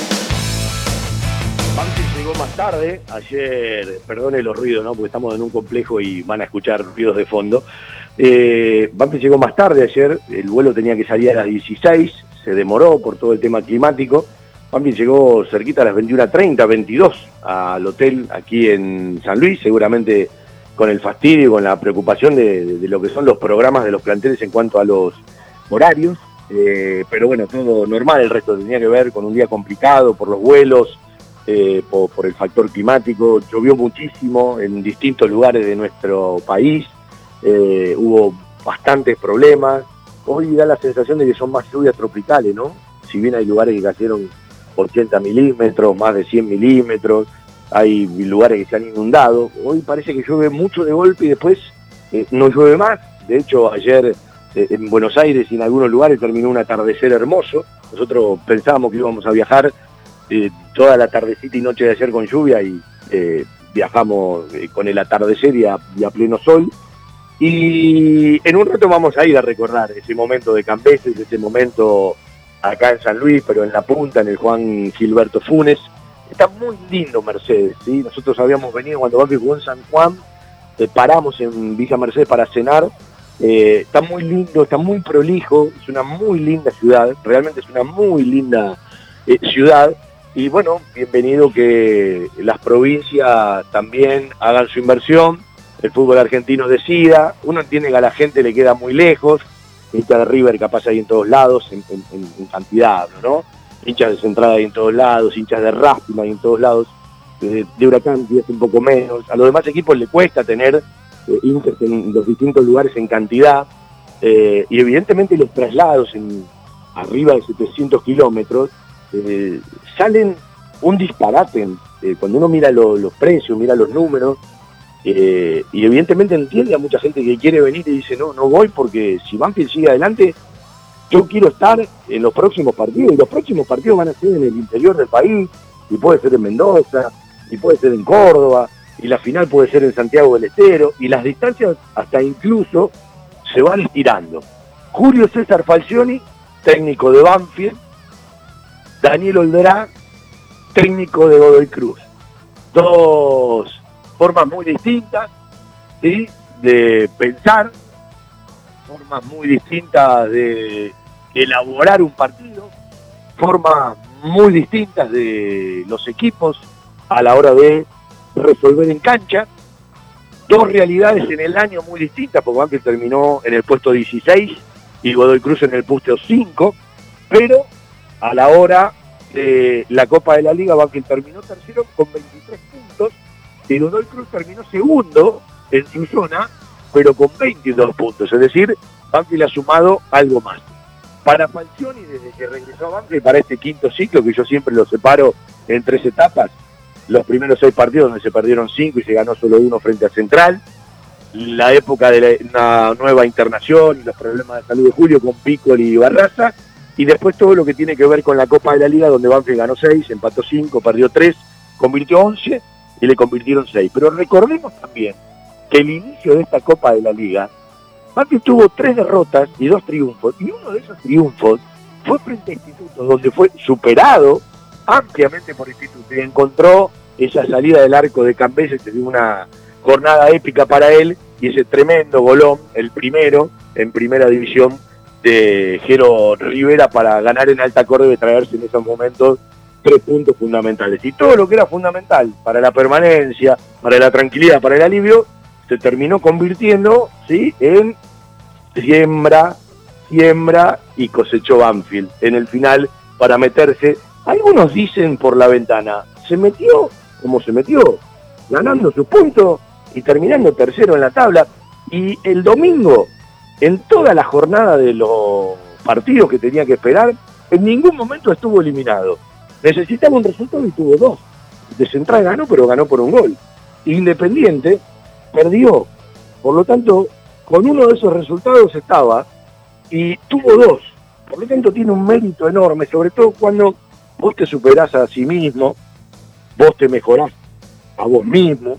Banfield llegó más tarde, ayer, perdone los ruidos, ¿no? porque estamos en un complejo y van a escuchar ruidos de fondo. Eh, llegó más tarde ayer, el vuelo tenía que salir a las 16, se demoró por todo el tema climático. Banfield llegó cerquita a las 21.30, 22 al hotel aquí en San Luis, seguramente con el fastidio, con la preocupación de, de lo que son los programas de los planteles en cuanto a los horarios. Eh, pero bueno, todo normal, el resto tenía que ver con un día complicado por los vuelos, eh, por, el factor climático, llovió muchísimo en distintos lugares de nuestro país, eh, hubo bastantes problemas, hoy da la sensación de que son más lluvias tropicales, ¿no? Si bien hay lugares que cayeron 80 milímetros, más de 100 milímetros, hay lugares que se han inundado, hoy parece que llueve mucho de golpe y después eh, no llueve más, de hecho ayer en Buenos Aires y en algunos lugares terminó un atardecer hermoso. Nosotros pensábamos que íbamos a viajar toda la tardecita y noche de ayer con lluvia y eh, viajamos eh, con el atardecer y a, pleno sol. Y en un rato vamos a ir a recordar ese momento de Campeses, ese momento acá en San Luis, pero en la punta, en el Juan Gilberto Funes. Está muy lindo Mercedes, ¿sí? Nosotros habíamos venido cuando Banfield jugó en San Juan, paramos en Villa Mercedes para cenar eh, está muy lindo, está muy prolijo, es una muy linda ciudad, realmente es una muy linda eh, ciudad y bueno, bienvenido que las provincias también hagan su inversión, el fútbol argentino decida, uno entiende que a la gente le queda muy lejos, hinchas de River capaz hay en todos lados, en, cantidad, ¿no? Hinchas de Centrada hay en todos lados, hinchas de Racing hay en todos lados, de, Huracán es un poco menos, a los demás equipos le cuesta tener eh, hinchas en los distintos lugares en cantidad, eh, y evidentemente los traslados en arriba de 700 kilómetros eh, salen un disparate. cuando uno mira los precios, mira los números, y evidentemente entiende a mucha gente que quiere venir y dice, no, no voy porque si Banfield sigue adelante, yo quiero estar en los próximos partidos, y los próximos partidos van a ser en el interior del país, y puede ser en Mendoza, y puede ser en Córdoba, y la final puede ser en Santiago del Estero, y las distancias hasta incluso se van estirando. Julio César Falcioni, técnico de Banfield, Daniel Olderá, técnico de Godoy Cruz. Dos formas muy distintas de pensar, formas muy distintas de elaborar un partido, formas muy distintas de los equipos a la hora de resolver en cancha dos realidades en el año muy distintas, porque Banfield terminó en el puesto 16 y Godoy Cruz en el puesto 5, pero a la hora de la Copa de la Liga, Banfield terminó tercero con 23 puntos y Godoy Cruz terminó segundo en su zona, pero con 22 puntos, es decir, Banfield ha sumado algo más. Para Falcioni, desde que regresó a Banfield, para este quinto ciclo, que yo siempre lo separo en tres etapas, los primeros seis partidos donde se perdieron cinco y se ganó solo uno frente a Central, la época de la, nueva internación y los problemas de salud de Julio con Piccoli y Barraza, y después todo lo que tiene que ver con la Copa de la Liga, donde Banfield ganó seis, empató cinco, perdió tres, convirtió once y le convirtieron seis. Pero recordemos también que el inicio de esta Copa de la Liga, Banfield tuvo tres derrotas y dos triunfos, y uno de esos triunfos fue frente a Instituto, donde fue superado ampliamente por Instituto y encontró esa salida del arco de Cambeses que dio una jornada épica para él y ese tremendo golón, el primero en primera división de Jero Rivera para ganar en alta Córdoba y traerse en esos momentos tres puntos fundamentales. Y todo lo que era fundamental para la permanencia, para la tranquilidad, para el alivio, se terminó convirtiendo ¿sí? en siembra, siembra y cosechó Banfield en el final para meterse. Algunos dicen por la ventana, se metió como se metió, ganando su punto y terminando tercero en la tabla. Y el domingo, en toda la jornada de los partidos que tenía que esperar, en ningún momento estuvo eliminado. Necesitaba un resultado y tuvo dos. De Central ganó, pero ganó por un gol. Independiente perdió. Por lo tanto, con uno de esos resultados estaba y tuvo dos. Por lo tanto, tiene un mérito enorme, sobre todo cuando vos te superás a sí mismo, vos te mejorás a vos mismo,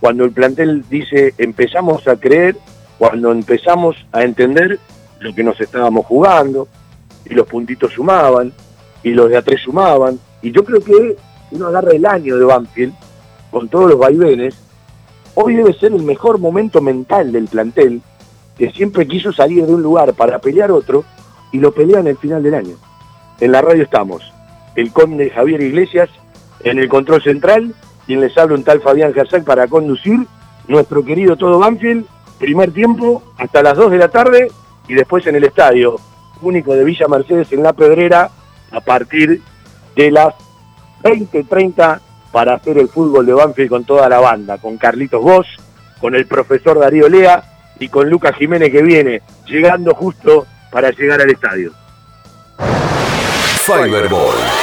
cuando el plantel dice empezamos a creer, cuando empezamos a entender lo que nos estábamos jugando, y los puntitos sumaban, y los de a tres sumaban, y yo creo que uno agarra el año de Banfield, con todos los vaivenes, hoy debe ser el mejor momento mental del plantel, que siempre quiso salir de un lugar para pelear otro, y lo pelea en el final del año. En la radio estamos, el conde Javier Iglesias en el control central, quien les habla un tal Fabián Gersac para conducir nuestro querido Todo Banfield, primer tiempo hasta las 2 de la tarde y después en el estadio único de Villa Mercedes en La Pedrera a partir de las 20.30 para hacer el fútbol de Banfield con toda la banda, con Carlitos Bosch, con el profesor Darío Lea y con Lucas Jiménez que viene llegando justo para llegar al estadio. Fiberball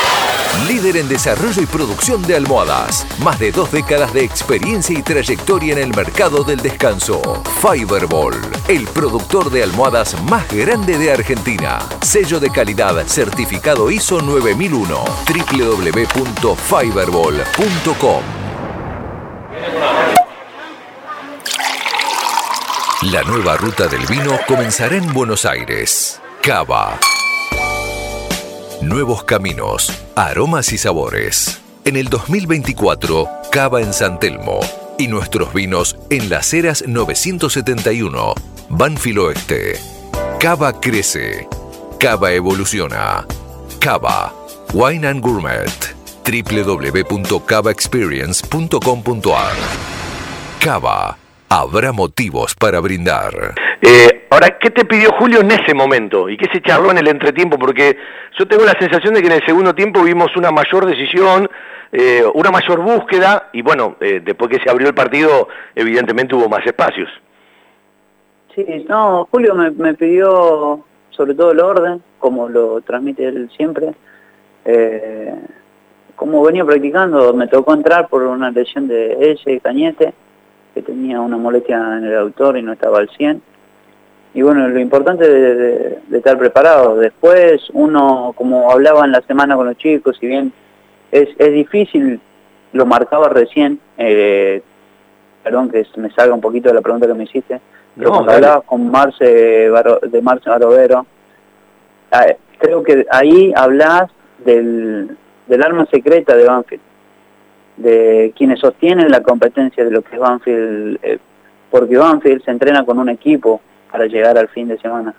líder en desarrollo y producción de almohadas. Más de dos décadas de experiencia y trayectoria en el mercado del descanso. Fiberball, el productor de almohadas más grande de Argentina. Sello de calidad certificado ISO 9001. www.fiberball.com. La nueva ruta del vino comenzará en Buenos Aires. Cava Nuevos caminos, aromas y sabores. En el 2024, Cava en San Telmo y nuestros vinos en Las Heras 971, Banfil Oeste. Cava crece. Cava evoluciona. Cava, Wine and Gourmet www.cavaexperience.com.ar Cava. Habrá motivos para brindar. Eh, ahora, ¿qué te pidió Julio en ese momento? ¿Y qué se charló en el entretiempo? Porque yo tengo la sensación de que en el segundo tiempo vimos una mayor decisión, eh, una mayor búsqueda, y bueno, eh, después que se abrió el partido, evidentemente hubo más espacios. Sí, no, Julio me, me pidió sobre todo el orden, como lo transmite él siempre. Eh, como venía practicando, me tocó entrar por una lesión de ese Cañete, que tenía una molestia en el autor y no estaba al 100. Y bueno, lo importante de, de- de estar preparado. Después uno, como hablaba en la semana con los chicos, si bien es, es difícil, lo marcaba recién, eh, perdón que me salga un poquito de la pregunta que me hiciste, pero No, cuando dale. hablabas con Marce Baro- de Marce Barovero, ah, creo que ahí hablas del, del arma secreta de Banfield, de quienes sostienen la competencia de lo que es Banfield, eh, porque Banfield se entrena con un equipo para llegar al fin de semana.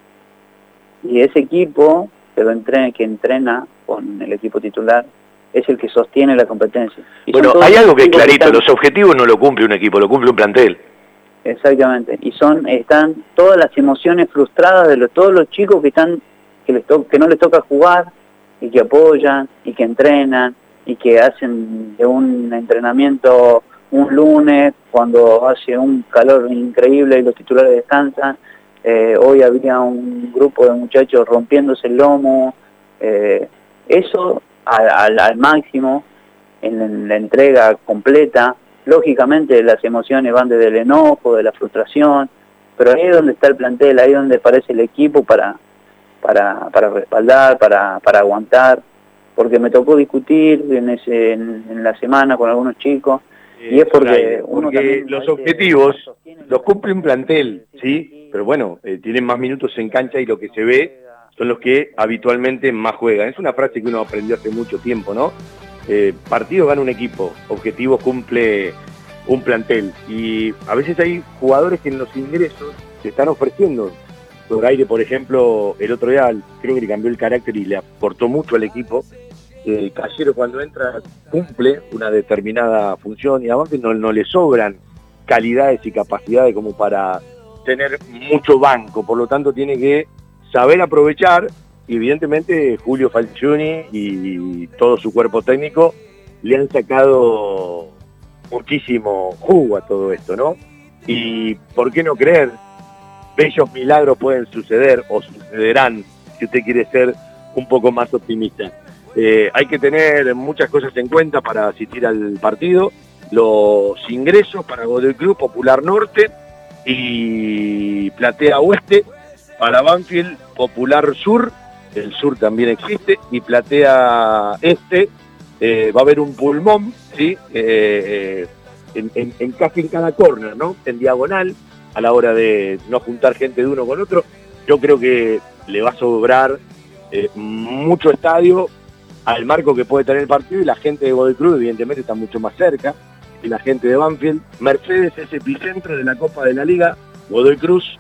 Y ese equipo que, lo entrena, que entrena con el equipo titular es el que sostiene la competencia. Y Bueno, hay algo que es clarito, están- los objetivos no lo cumple un equipo, lo cumple un plantel. Exactamente. Y son están todas las emociones frustradas de los, todos los chicos que están que les to- que no les toca jugar y que apoyan y que entrenan y que hacen de un entrenamiento un lunes cuando hace un calor increíble y los titulares descansan. Eh, hoy había un grupo de muchachos rompiéndose el lomo. Eh, eso al, máximo en, en la entrega completa. Lógicamente las emociones van desde el enojo, de la frustración, pero ahí es donde está el plantel, ahí es donde aparece el equipo para, para, para respaldar, para, para aguantar, porque me tocó discutir en, ese, en, en la semana con algunos chicos, y es porque uno porque los objetivos los cumple un plantel, ¿sí? Pero bueno, eh, tienen más minutos en cancha y lo que se ve son los que habitualmente más juegan. Es una frase que uno aprendió hace mucho tiempo, ¿no? Eh, partido gana un equipo, objetivo cumple un plantel. Y a veces hay jugadores que en los ingresos se están ofreciendo. Doraire, por ejemplo, el otro día creo que le cambió el carácter y le aportó mucho al equipo. El Callero cuando entra cumple una determinada función y a Banfield no, no le sobran calidades y capacidades como para tener mucho banco, por lo tanto tiene que saber aprovechar y evidentemente Julio Falcioni y todo su cuerpo técnico le han sacado muchísimo jugo a todo esto, ¿no? Y por qué no creer, bellos milagros pueden suceder o sucederán si usted quiere ser un poco más optimista. Eh, hay que tener muchas cosas en cuenta para asistir al partido. Los ingresos para Godoy Club, Popular Norte y Platea Oeste. Para Banfield, Popular Sur, el sur también existe, y Platea Este. eh, va a haber un pulmón, ¿sí? Eh, eh, en, en- cada corner, ¿no? En diagonal, a la hora de no juntar gente de uno con otro. Yo creo que le va a sobrar eh, mucho estadio al marco que puede tener el partido y la gente de Godoy Cruz evidentemente está mucho más cerca y la gente de Banfield. Mercedes es epicentro de la Copa de la Liga, Godoy Cruz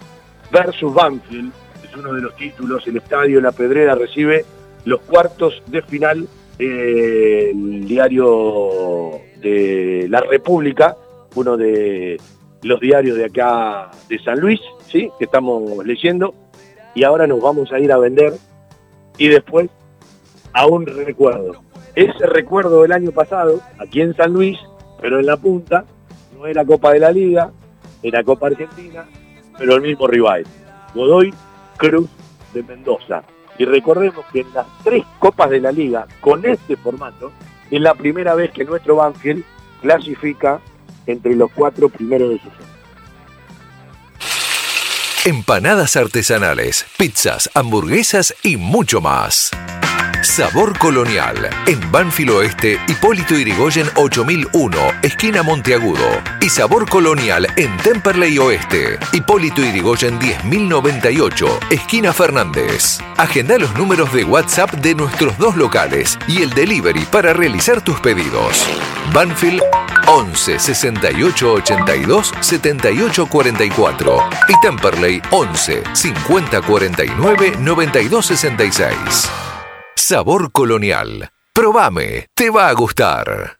versus Banfield, es uno de los títulos, el estadio La Pedrera recibe los cuartos de final eh, el diario de La República, uno de los diarios de acá de San Luis, ¿sí? que estamos leyendo, y ahora nos vamos a ir a vender y después a un recuerdo. Ese recuerdo del año pasado, aquí en San Luis, pero en la punta, no era Copa de la Liga, era Copa Argentina, pero el mismo rival, Godoy Cruz de Mendoza. Y recordemos que en las tres Copas de la Liga, con este formato, es la primera vez que nuestro Banfield clasifica entre los cuatro primeros de zona. Empanadas artesanales, pizzas, hamburguesas y mucho más. Sabor Colonial, en Banfield Oeste, Hipólito Irigoyen 8001, esquina Monteagudo. Y Sabor Colonial en Temperley Oeste, Hipólito Irigoyen 10098, esquina Fernández. Agenda los números de WhatsApp de nuestros dos locales y el delivery para realizar tus pedidos. Banfield 11 68 82 78 44 y Temperley 11 50 49 92 66. Sabor Colonial. Probame, te va a gustar.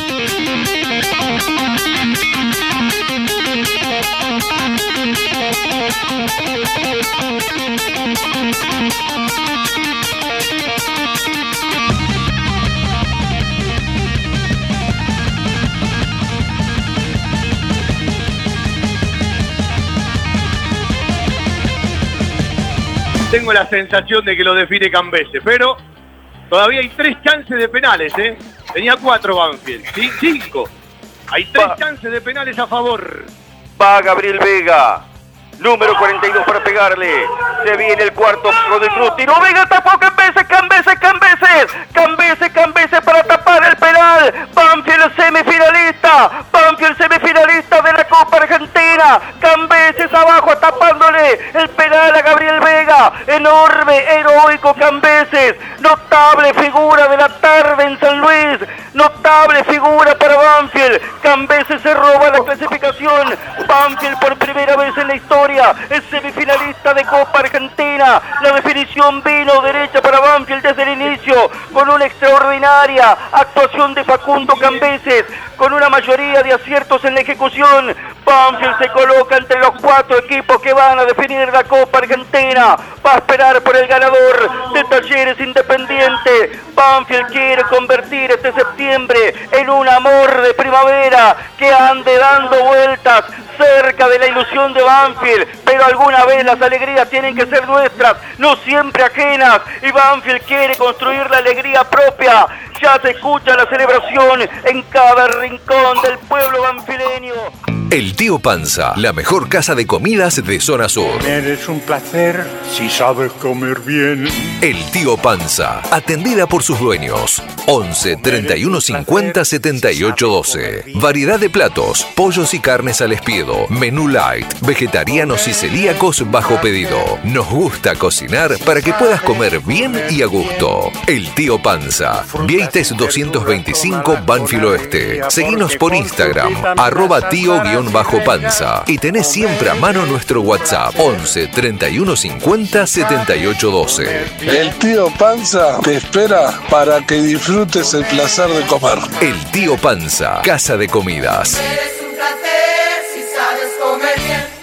Tengo la sensación de que lo define Cambese, pero todavía hay tres chances de penales, ¿eh? Tenía cuatro Banfield, ¿sí? Cinco. Hay tres chances de penales a favor. Va Gabriel Vega. Número 42 para pegarle. Se viene el cuarto el cruz. Tiro Vega tapó Cambeses, Cambeses, Cambeses. Cambeses, Cambeses para tapar el penal. Banfield semifinalista. Banfield semifinalista de la Copa Argentina. Cambeses abajo tapándole el penal a Gabriel Vega. Enorme, heroico Cambeses. Notable figura de la tarde en San Luis. Notable figura para Banfield. Cambeses se roba la clasificación. Banfield por primera vez en la historia es semifinalista de Copa Argentina. La definición vino derecha para Banfield desde el inicio, con una extraordinaria actuación de Facundo Cambeses, con una mayoría de aciertos en la ejecución. Banfield se coloca entre los cuatro equipos que van a definir la Copa Argentina. Va a esperar por el ganador de Talleres Independiente. Banfield quiere convertir este septiembre en un amor de primavera que ande dando vueltas cerca de la ilusión de Banfield, pero alguna vez las alegrías tienen que ser nuestras, no siempre ajenas, y Banfield quiere construir la alegría propia. Ya se escucha la celebración en cada rincón del pueblo banfileño. El Tío Panza, la mejor casa de comidas de zona sur. Eres un placer si sabes comer bien. El Tío Panza, atendida por sus dueños. 11 31 50 78 12. Variedad de platos, pollos y carnes al espiedo, menú light, vegetarianos y celíacos bajo pedido. Nos gusta cocinar para que puedas comer bien y a gusto. El Tío Panza, Vieites 225 Banfield Oeste. Seguinos por Instagram, arroba tío-panza. Y tenés siempre a mano nuestro WhatsApp, 11 31 50 78 12. El tío Panza te espera para que disfrutes el placer de comer. El Tío Panza, Casa de Comidas. Eres un placer si sabes comer bien.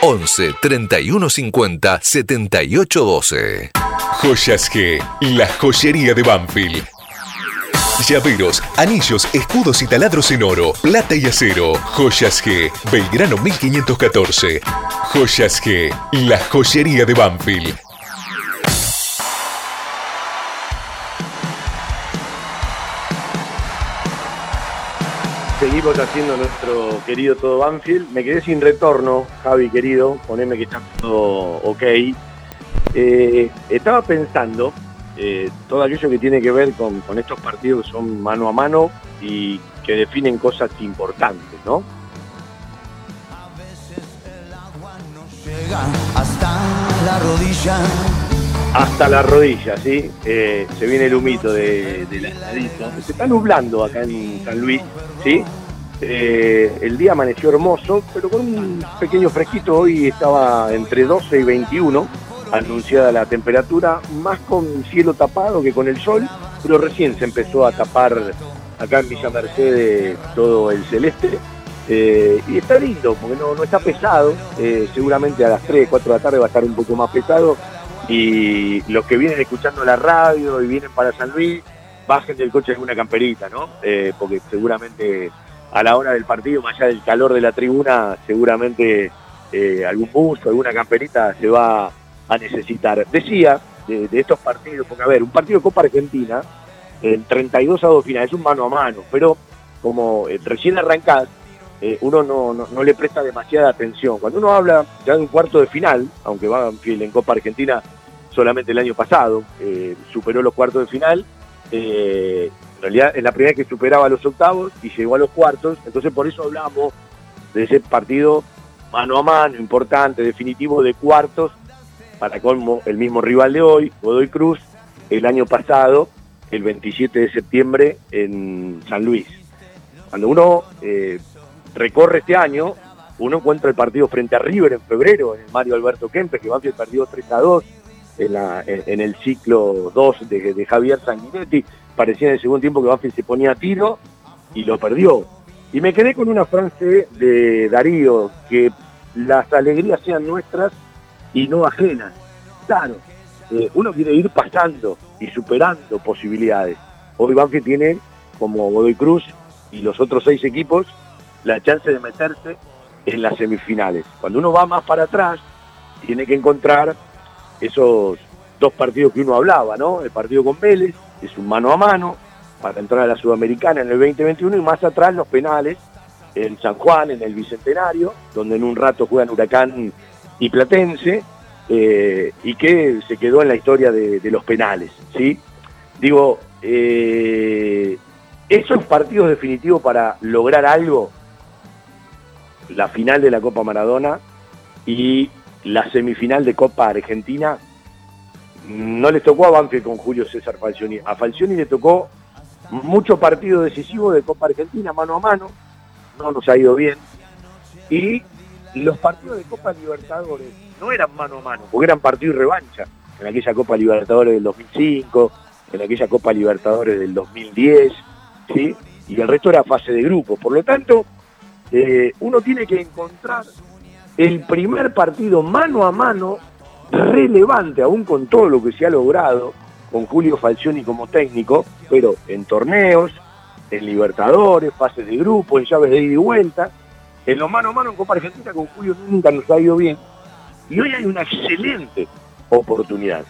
11 31 50 78 12. Joyas G, la joyería de Banfield. Llaveros, anillos, escudos y taladros en oro, plata y acero. Joyas G, Belgrano 1514. Joyas G, la joyería de Banfield. Seguimos haciendo nuestro querido todo Banfield. Me quedé sin retorno, Javi querido, poneme que está todo ok. Eh, estaba pensando eh, todo aquello que tiene que ver con, estos partidos que son mano a mano y que definen cosas importantes, ¿no? Llega hasta la rodilla. Hasta la rodilla, ¿sí? Eh, se viene el humito de, de la heladito. Se está nublando acá en San Luis, ¿sí? Eh, el día amaneció hermoso, pero con un pequeño fresquito. Hoy estaba entre 12 y 21, anunciada la temperatura, más con cielo tapado que con el sol, pero recién se empezó a tapar acá en Villa Mercedes todo el celeste. Eh, y está lindo, porque no, no está pesado. Eh, seguramente a las 3, 4 de la tarde va a estar un poco más pesado. Y los que vienen escuchando la radio y vienen para San Luis, bajen del coche alguna camperita, ¿no? Eh, porque seguramente a la hora del partido, más allá del calor de la tribuna, seguramente algún buzo, alguna camperita se va a necesitar. Decía de, estos partidos, porque a ver, un partido de Copa Argentina en 32 a 2 finales, es un mano a mano, pero como eh, recién arrancás, eh, uno no, no, le presta demasiada atención. Cuando uno habla ya de un cuarto de final, aunque Banfield en Copa Argentina solamente el año pasado eh, superó los cuartos de final, en realidad es la primera vez que superaba los octavos y llegó a los cuartos, entonces por eso hablamos de ese partido mano a mano, importante, definitivo de cuartos, para colmo el mismo rival de hoy, Godoy Cruz, el año pasado, el 27 de septiembre en San Luis. Cuando uno eh, recorre este año, uno encuentra el partido frente a River en febrero, en Mario Alberto Kempes, que Banfield perdió 3 a 2 en, la, en el ciclo 2 de, de Javier Sanguinetti. Parecía en el segundo tiempo que Banfield se ponía a tiro y lo perdió. Y me quedé con una frase de Darío, que las alegrías sean nuestras y no ajenas. Claro, eh, uno quiere ir pasando y superando posibilidades. Hoy Banfield tiene, como Godoy Cruz y los otros seis equipos, la chance de meterse en las semifinales. Cuando uno va más para atrás, tiene que encontrar esos dos partidos que uno hablaba, ¿no? El partido con Vélez, es un mano a mano, para entrar a la Sudamericana en el 2021 y más atrás los penales en San Juan, en el Bicentenario, donde en un rato juegan Huracán y Platense, eh, y que se quedó en la historia de, los penales, ¿sí? Digo, eh, esos partidos definitivos para lograr algo, la final de la Copa Maradona y la semifinal de Copa Argentina, no les tocó a Banfield con Julio César Falcioni. A Falcioni le tocó mucho partido decisivo de Copa Argentina, mano a mano, no nos ha ido bien. Y los partidos de Copa Libertadores no eran mano a mano, porque eran partido y revancha. En aquella Copa Libertadores del 2005, en aquella Copa Libertadores del 2010, ¿sí? Y el resto era fase de grupo. Por lo tanto, eh, uno tiene que encontrar el primer partido mano a mano relevante, aún con todo lo que se ha logrado, con Julio Falcioni como técnico, pero en torneos, en Libertadores, fases de grupo, en llaves de ida y vuelta, en lo mano a mano en Copa Argentina con Julio nunca nos ha ido bien. Y hoy hay una excelente oportunidad.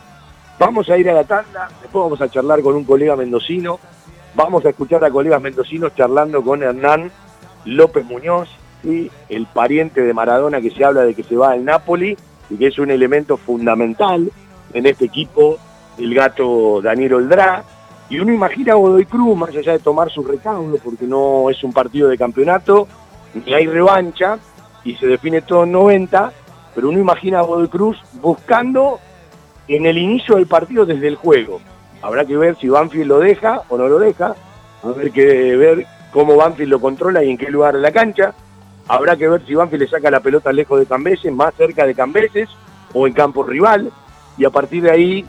Vamos a ir a la tanda, después vamos a charlar con un colega mendocino, vamos a escuchar a colegas mendocinos charlando con Hernán López Muñoz, ¿sí? el pariente de Maradona que se habla de que se va al Napoli y que es un elemento fundamental en este equipo, el gato Daniel Oldrá. Y uno imagina a Godoy Cruz, más allá de tomar su recaudo, porque no es un partido de campeonato, ni hay revancha, y se define todo en 90, pero uno imagina a Godoy Cruz buscando en el inicio del partido desde el juego. Habrá que ver si Banfield lo deja o no lo deja, habrá que ver cómo Banfield lo controla y en qué lugar de la cancha, habrá que ver si Banfield le saca la pelota lejos de Cambeses, más cerca de Cambeses o en campo rival, y a partir de ahí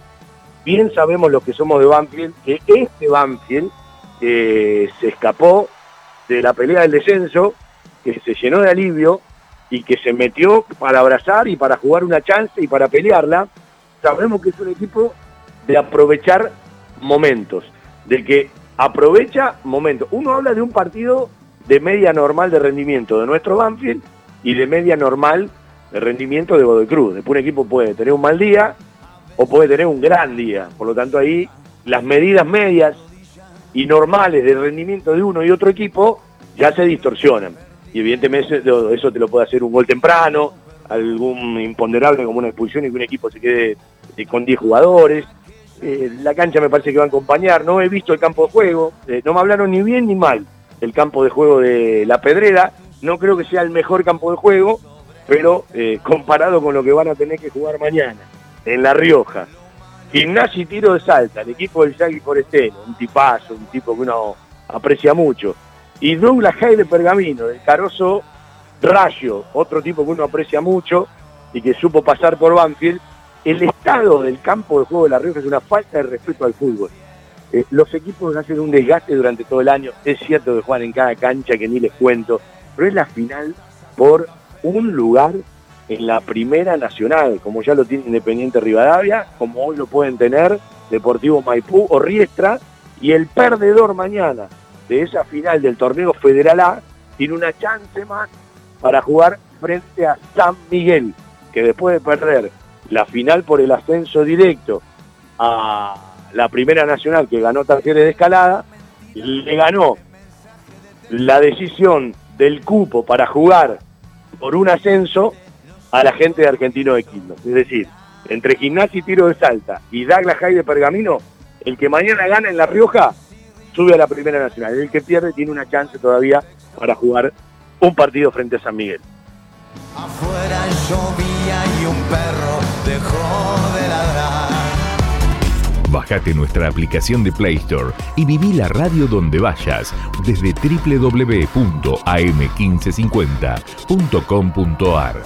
bien sabemos los que somos de Banfield que este Banfield eh, se escapó de la pelea del descenso, que se llenó de alivio y que se metió para abrazar y para jugar una chance y para pelearla. Sabemos que es un equipo de aprovechar momentos, de que aprovecha momentos. Uno habla de un partido de media normal de rendimiento de nuestro Banfield y de media normal de rendimiento de Godoy Cruz. Después un equipo puede tener un mal día o puede tener un gran día. Por lo tanto ahí las medidas medias y normales de rendimiento de uno y otro equipo ya se distorsionan. Y evidentemente eso te lo puede hacer un gol temprano, algún imponderable como una expulsión y que un equipo se quede eh, con 10 jugadores. Eh, la cancha me parece que va a acompañar, no he visto el campo de juego, eh, no me hablaron ni bien ni mal el campo de juego de La Pedrera, no creo que sea el mejor campo de juego, pero comparado con lo que van a tener que jugar mañana en La Rioja, gimnasia y tiro de salta, el equipo del Yagui Foresteno, un tipazo, un tipo que uno aprecia mucho, y Douglas Hay de Pergamino, del Caroso Rayo, otro tipo que uno aprecia mucho y que supo pasar por Banfield, el estado del campo de juego de La Rioja es una falta de respeto al fútbol. Eh, los equipos hacen un desgaste durante todo el año, es cierto que juegan en cada cancha que ni les cuento, pero es la final por un lugar en la primera nacional, como ya lo tiene Independiente Rivadavia, como hoy lo pueden tener Deportivo Maipú o Riestra, y el perdedor mañana de esa final del torneo Federal A tiene una chance más para jugar frente a San Miguel, que después de perder la final por el ascenso directo a la Primera Nacional que ganó Talleres de Escalada, le ganó la decisión del cupo para jugar por un ascenso a la gente de Argentino de Quilmes. Es decir, entre Gimnasia y Tiro de Salta y Douglas High de Pergamino, el que mañana gana en La Rioja sube a la Primera Nacional. El que pierde tiene una chance todavía para jugar un partido frente a San Miguel. Afuera llovía y un perro dejó de ladrar. Bájate nuestra aplicación de Play Store y viví la radio donde vayas desde www.am1550.com.ar.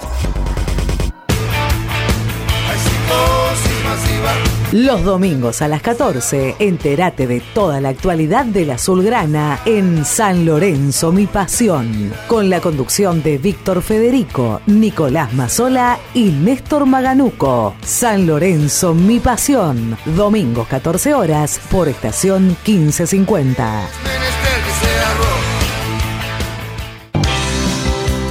Los domingos a las 14, entérate de toda la actualidad del azulgrana en San Lorenzo, mi pasión, con la conducción de Víctor Federico, Nicolás Mazola y Néstor Maganuco. San Lorenzo, mi pasión, domingos 14 horas por estación 1550.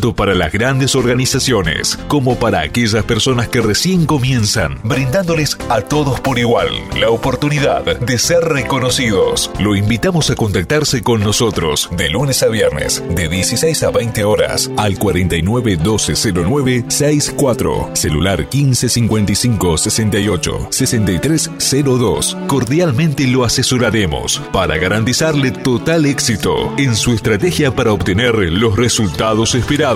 tanto para las grandes organizaciones como para aquellas personas que recién comienzan, brindándoles a todos por igual la oportunidad de ser reconocidos. Lo invitamos a contactarse con nosotros de lunes a viernes de 16 a 20 horas al 49 1209 64, celular 15 55 68 63 02. Cordialmente lo asesoraremos para garantizarle total éxito en su estrategia para obtener los resultados esperados.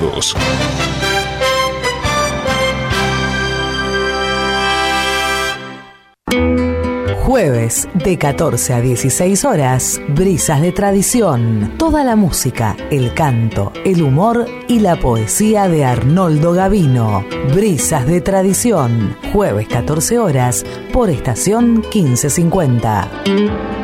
Jueves de 14 a 16 horas, Brisas de Tradición. Toda la música, el canto, el humor y la poesía de Arnoldo Gavino. Brisas de Tradición. Jueves 14 horas por estación 1550.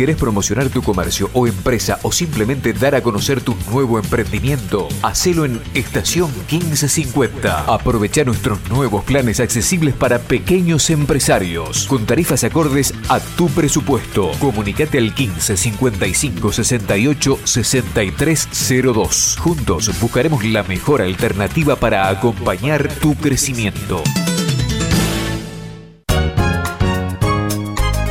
¿Querés promocionar tu comercio o empresa o simplemente dar a conocer tu nuevo emprendimiento? Hacelo en Estación 1550. Aprovecha nuestros nuevos planes accesibles para pequeños empresarios con tarifas acordes a tu presupuesto. Comunicate al 15 55 68 6302. Juntos buscaremos la mejor alternativa para acompañar tu crecimiento.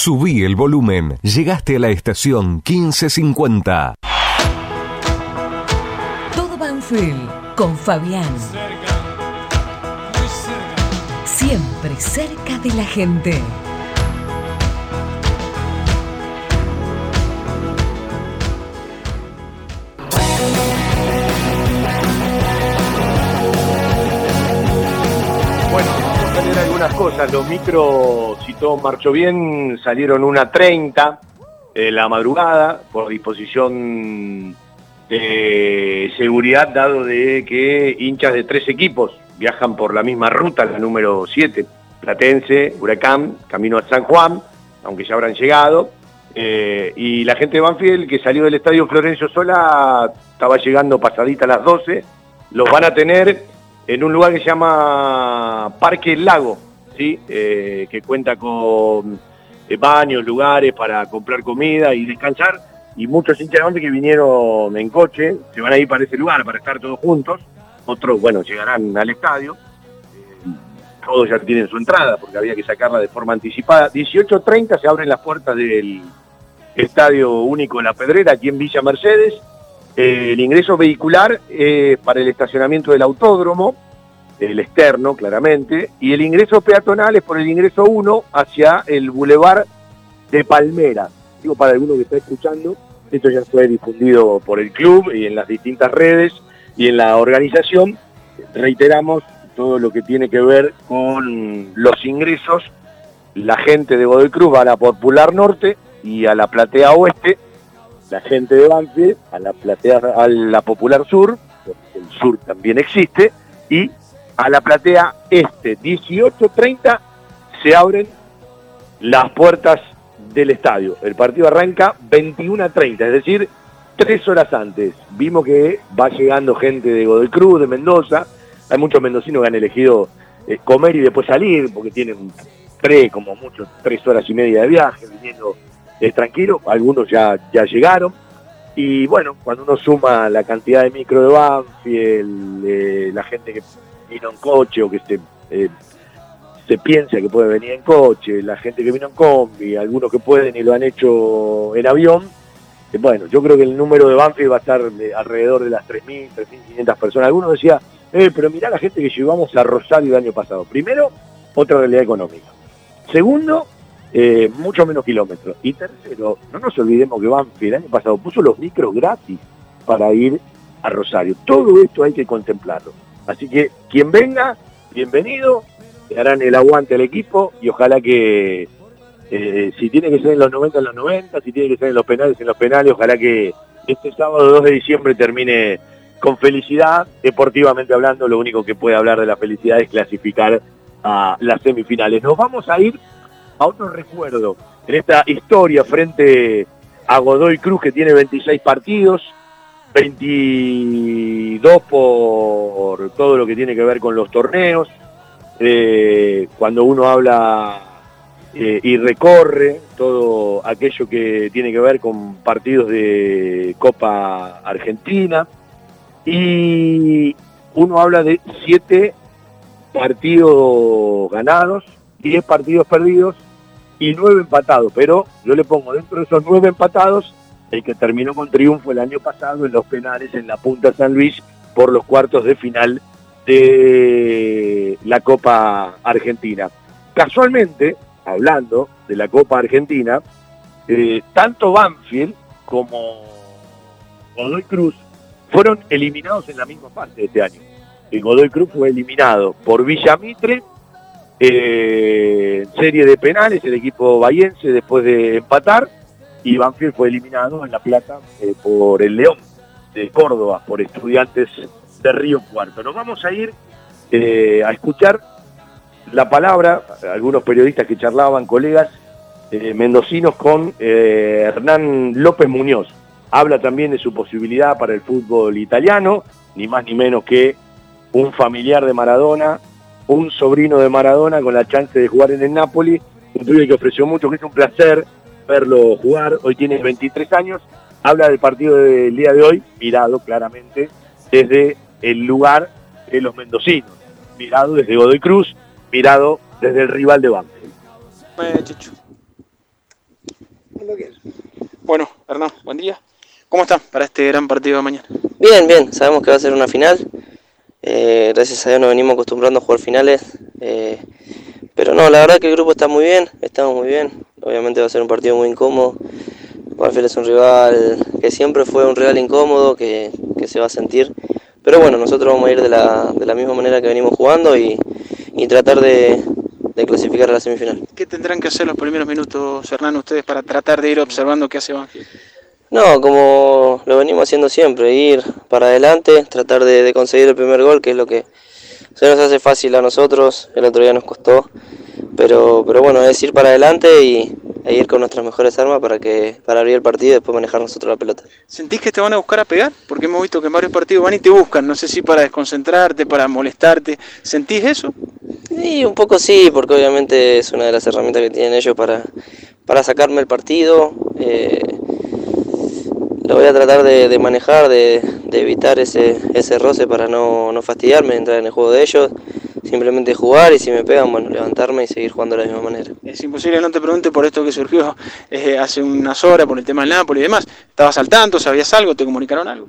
Subí el volumen. Llegaste a la estación 1550. Todo Banfield con Fabián. Siempre cerca de la gente. Bueno, algunas cosas. Los micros, si todo marchó bien, salieron una 30 de la madrugada por disposición de seguridad, dado de que hinchas de tres equipos viajan por la misma ruta, la número 7, Platense, Huracán, camino a San Juan, aunque ya habrán llegado. Eh, y la gente de Banfield que salió del estadio Florencio Sola estaba llegando pasadita a las 12. Los van a tener en un lugar que se llama Parque Lago, Eh, que cuenta con eh, baños, lugares para comprar comida y descansar. Y muchos hinchas de Banfield que vinieron en coche se van a ir para ese lugar para estar todos juntos. Otros, bueno, llegarán al estadio. Eh, todos ya tienen su entrada porque había que sacarla de forma anticipada. 18.30 se abren las puertas del Estadio Único La Pedrera, aquí en Villa Mercedes. El ingreso vehicular eh, para el estacionamiento del autódromo, el externo claramente, y el ingreso peatonal es por el ingreso 1 hacia el bulevar de Palmera. Digo para alguno que está escuchando, esto ya fue difundido por el club y en las distintas redes y en la organización. Reiteramos todo lo que tiene que ver con los ingresos. La gente de Godoy Cruz va a la Popular Norte y a la Platea Oeste, la gente de Banfield a la platea a la Popular Sur, porque el sur también existe, y a la platea este, 18.30 se abren las puertas del estadio. El partido arranca 21.30, es decir, tres horas antes. Vimos que va llegando gente de Godoy Cruz, de Mendoza, hay muchos mendocinos que han elegido eh, comer y después salir, porque tienen pre, como mucho, tres horas y media de viaje, viniendo eh, tranquilo, algunos ya, ya llegaron. Y bueno, cuando uno suma la cantidad de micro de Banfield, eh, la gente que vino en coche o que se, eh, se piensa que puede venir en coche, la gente que vino en combi, algunos que pueden y lo han hecho en avión, eh, bueno, yo creo que el número de Banfield va a estar de alrededor de las 3.000, 3.500 personas. Algunos decía, eh, pero mirá la gente que llevamos a Rosario el año pasado. Primero, otra realidad económica. Segundo, eh, mucho menos kilómetros. Y tercero, no nos olvidemos que Banfield el año pasado puso los micros gratis para ir a Rosario. Todo esto hay que contemplarlo. Así que quien venga, bienvenido, le harán el aguante al equipo y ojalá que eh, si tiene que ser en los 90, en los 90, si tiene que ser en los penales, en los penales, ojalá que este sábado 2 de diciembre termine con felicidad. Deportivamente hablando, lo único que puede hablar de la felicidad es clasificar a las semifinales. Nos vamos a ir a otro recuerdo en esta historia frente a Godoy Cruz que tiene 26 partidos, 22 por todo lo que tiene que ver con los torneos. Eh, cuando uno habla eh, y recorre todo aquello que tiene que ver con partidos de Copa Argentina y uno habla de siete partidos ganados, 10 partidos perdidos y nueve empatados, pero yo le pongo dentro de esos nueve empatados el que terminó con triunfo el año pasado en los penales en la Punta San Luis por los cuartos de final de la Copa Argentina. Casualmente, hablando de la Copa Argentina, eh, tanto Banfield como Godoy Cruz fueron eliminados en la misma fase este año. El Godoy Cruz fue eliminado por Villamitre eh, en serie de penales, el equipo bayense después de empatar, y Banfield fue eliminado en La Plata eh, por el León de Córdoba, por estudiantes de Río Cuarto. Nos vamos a ir eh, a escuchar la palabra, algunos periodistas que charlaban, colegas eh, mendocinos, con Hernán López Muñoz. Habla también de su posibilidad para el fútbol italiano, ni más ni menos que un familiar de Maradona, un sobrino de Maradona con la chance de jugar en el Napoli, un pibe que ofreció mucho, que es un placer verlo jugar, hoy tiene 23 años, habla del partido del día de hoy, mirado claramente desde el lugar de los mendocinos, mirado desde Godoy Cruz, mirado desde el rival de Banfield. Bueno, Hernán, buen día. ¿Cómo están para este gran partido de mañana? Bien, bien, sabemos que va a ser una final. Eh, gracias a Dios nos venimos acostumbrando a jugar finales. eh, pero no, la verdad que el grupo está muy bien, estamos muy bien. Obviamente va a ser un partido muy incómodo. Banfield es un rival que siempre fue un rival incómodo, que, que se va a sentir. Pero bueno, nosotros vamos a ir de la, de la misma manera que venimos jugando y, y tratar de, de clasificar a la semifinal. ¿Qué tendrán que hacer los primeros minutos, Hernán, ustedes para tratar de ir observando qué hace Banfield? No, como lo venimos haciendo siempre, ir para adelante, tratar de, de conseguir el primer gol, que es lo que se nos hace fácil a nosotros, el otro día nos costó, pero, pero bueno, es ir para adelante y e ir con nuestras mejores armas para que para abrir el partido y después manejar nosotros la pelota. ¿Sentís que te van a buscar a pegar? Porque hemos visto que en varios partidos van y te buscan, no sé si para desconcentrarte, para molestarte. ¿Sentís eso? Sí, un poco sí, porque obviamente es una de las herramientas que tienen ellos para, para sacarme el partido. eh, lo voy a tratar de, de manejar, de, de evitar ese, ese roce para no, no fastidiarme, entrar en el juego de ellos, simplemente jugar y si me pegan, bueno, levantarme y seguir jugando de la misma manera. Es imposible no te pregunte por esto que surgió eh, hace unas horas, por el tema del Napoli y demás. ¿Estabas al tanto? ¿Sabías algo? ¿Te comunicaron algo?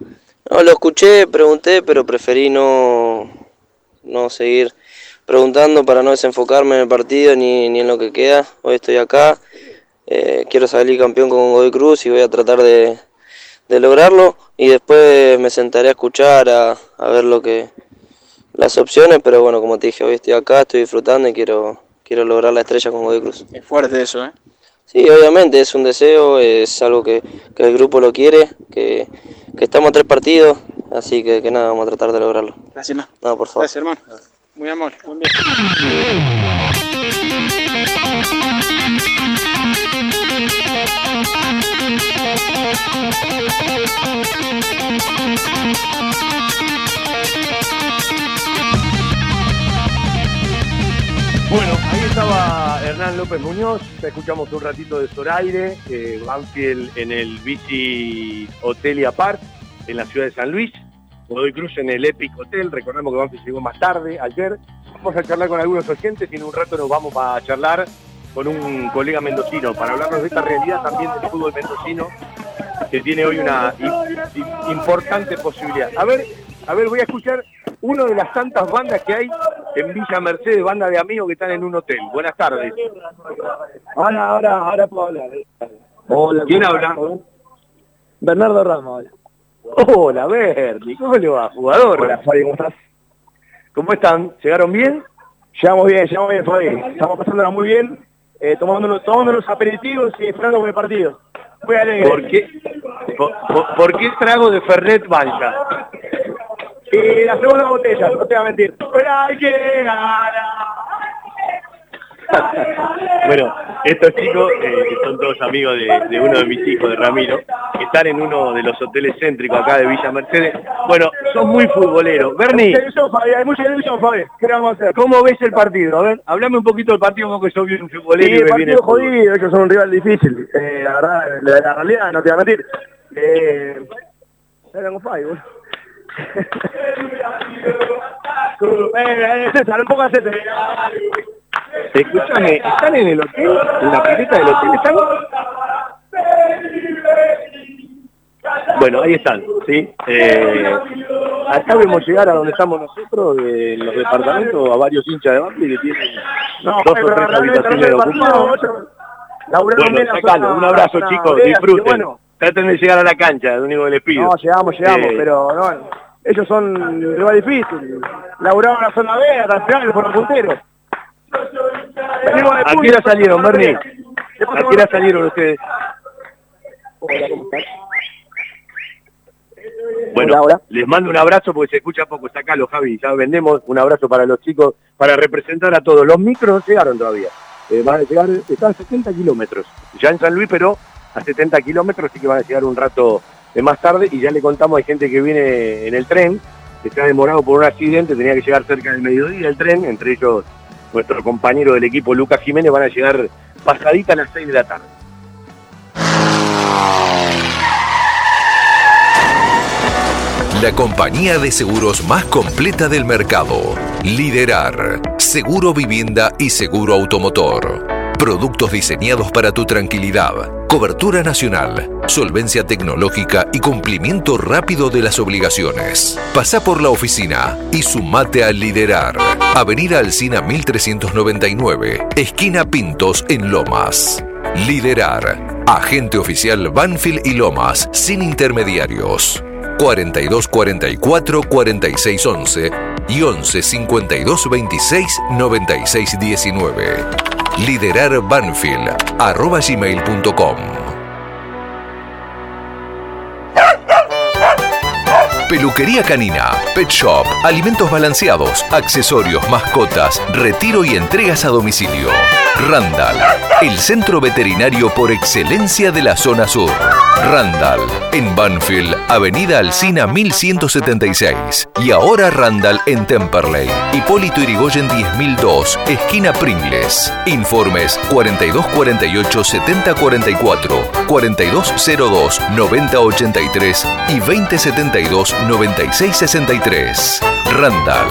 No, lo escuché, pregunté, pero preferí no, no seguir preguntando para no desenfocarme en el partido ni, ni en lo que queda. Hoy estoy acá, eh, quiero salir campeón con Godoy Cruz y voy a tratar de, de lograrlo y después me sentaré a escuchar, a, a ver lo que las opciones, pero bueno, como te dije, hoy estoy acá, estoy disfrutando y quiero, quiero lograr la estrella con Godoy Cruz. Es fuerte eso, ¿eh? Sí, obviamente es un deseo, es algo que, que el grupo lo quiere, que, que estamos a tres partidos, así que, que nada, vamos a tratar de lograrlo. Gracias, no. No, por favor. Gracias, hermano. Muy amable. Buen día. Bueno, ahí estaba Hernán López Muñoz, escuchamos un ratito de Zoraire, eh, en el Bici Hotel y Apart, en la ciudad de San Luis, Godoy Cruz en el Epic Hotel, recordemos que Banfield llegó más tarde, ayer, vamos a charlar con algunos oyentes y en un rato nos vamos a charlar con un colega mendocino para hablarnos de esta realidad también del fútbol mendocino que tiene hoy una importante posibilidad. A ver, a ver, voy a escuchar una de las tantas bandas que hay en Villa Mercedes, banda de amigos que están en un hotel. Buenas tardes. Ahora, ahora, ahora puedo hablar. Hola, ¿quién habla? Bernardo Ramos. Hola, Bernie, ¿cómo le va, jugador? Hola, Fabi, ¿cómo estás? ¿Cómo están? ¿Llegaron bien? Llegamos bien, llegamos bien, Fabi. Estamos pasándola muy bien, eh, tomándonos, tomándonos aperitivos y esperando por el partido. Muy alegre. ¿Por qué, por, por- por qué trago de Fernet Banca? Y la segunda botella, no te voy a mentir. Pero hay que ganar. Bueno, estos chicos, eh, que son todos amigos de, de uno de mis hijos, de Ramiro, que están en uno de los hoteles céntricos acá de Villa Mercedes. Bueno, son muy futboleros. Bernie, Hay mucha ilusión, Fabi. ¿Qué vamos a hacer? ¿cómo ves el partido? A ver, hablame un poquito del partido, vos que sos bien un futbolero Sí, y el partido fútbol. jodido, ellos son un rival difícil. Eh, la verdad, la, la realidad, no te voy a mentir. Eh, era con Fabi, boludo. César, un poco. Escúchame, ¿están en el hotel? ¿En la pileta del hotel están? Bueno, ahí están, ¿sí? Eh, acá vemos llegar a donde estamos nosotros, de los departamentos, a varios hinchas de Banfield que tienen No, dos o tres habitaciones ocupadas. Bueno, sacalo, un abrazo chicos, disfruten. Bueno, Traten de llegar a la cancha, es lo único que les pido. no, llegamos, llegamos, Eh, pero no, ellos son rival difícil. Laburaron la zona B, hasta el final fueron punteros. ¿A qué hora salieron, Bernie? ¿Qué pasó, ¿A qué hora salieron ustedes? Hola, ¿cómo estás? Bueno, Hola, hola. les mando un abrazo porque se escucha poco. Está acá los Javi, ya vendemos. Un abrazo para los chicos, para representar a todos. Los micros no llegaron todavía. Eh, van a llegar, están a 70 kilómetros. Ya en San Luis, pero a 70 kilómetros, sí que van a llegar un rato eh, más tarde. Y ya le contamos, hay gente que viene en el tren, que ha demorado por un accidente, tenía que llegar cerca del mediodía el tren, entre ellos nuestro compañero del equipo Lucas Jiménez, van a llegar pasadita a las 6 de la tarde. La compañía de seguros más completa del mercado. Liderar. Seguro vivienda y seguro automotor. Productos diseñados para tu tranquilidad. Cobertura nacional. Solvencia tecnológica y cumplimiento rápido de las obligaciones. Pasa por la oficina y sumate a Liderar. Avenida Alcina 1399. Esquina Pintos en Lomas. Liderar. Agente oficial Banfield y Lomas sin intermediarios. 42 44 46 11 y 11 52 26 96 19. Liderar Peluquería canina, pet shop, alimentos balanceados, accesorios, mascotas, retiro y entregas a domicilio. Randall, el centro veterinario por excelencia de la zona sur. Randall, en Banfield, Avenida Alcina 1176. Y ahora Randall en Temperley. Hipólito Irigoyen 10002, esquina Pringles. Informes 4248 7044, 4202 9083 y 2072 9663. Randall.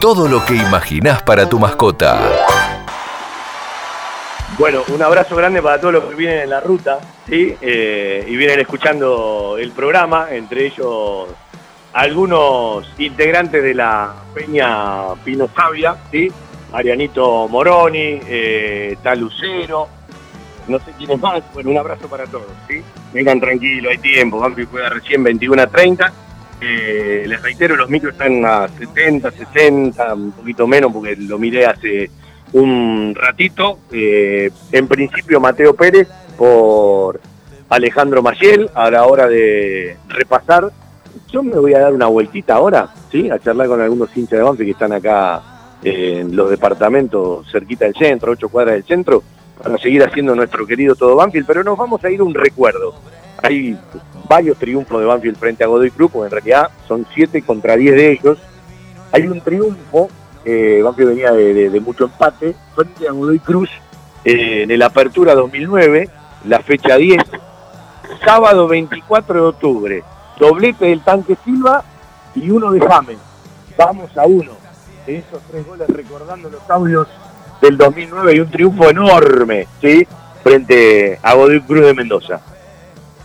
Todo lo que imaginás para tu mascota. Bueno, un abrazo grande para todos los que vienen en la ruta, ¿sí? Eh, y vienen escuchando el programa, entre ellos algunos integrantes de la Peña Pino Sabia, ¿sí? Marianito Moroni, eh, tal Lucero, no sé quién es más, bueno, un abrazo para todos, ¿sí? Vengan tranquilos, hay tiempo, Banfield juega recién 21 a 30. Eh, les reitero, los micros están a 70, 60, un poquito menos porque lo miré hace un ratito. Eh, en principio Mateo Pérez por Alejandro Mayel a la hora de repasar. Yo me voy a dar una vueltita ahora, ¿sí? A charlar con algunos hinchas de Banfield que están acá en los departamentos cerquita del centro, ocho cuadras del centro, para seguir haciendo nuestro querido todo Banfield, pero nos vamos a ir un recuerdo. Hay varios triunfos de Banfield frente a Godoy Cruz, porque en realidad son siete contra 10 de ellos. Hay un triunfo eh, Banfield venía de mucho empate, frente a Godoy Cruz eh, en el Apertura 2009, la fecha 10, sábado 24 de octubre, doblete del Tanque Silva y uno de James. Vamos a uno. De esos tres goles recordando los audios del 2009 y un triunfo enorme, ¿sí? Frente a Godoy Cruz de Mendoza.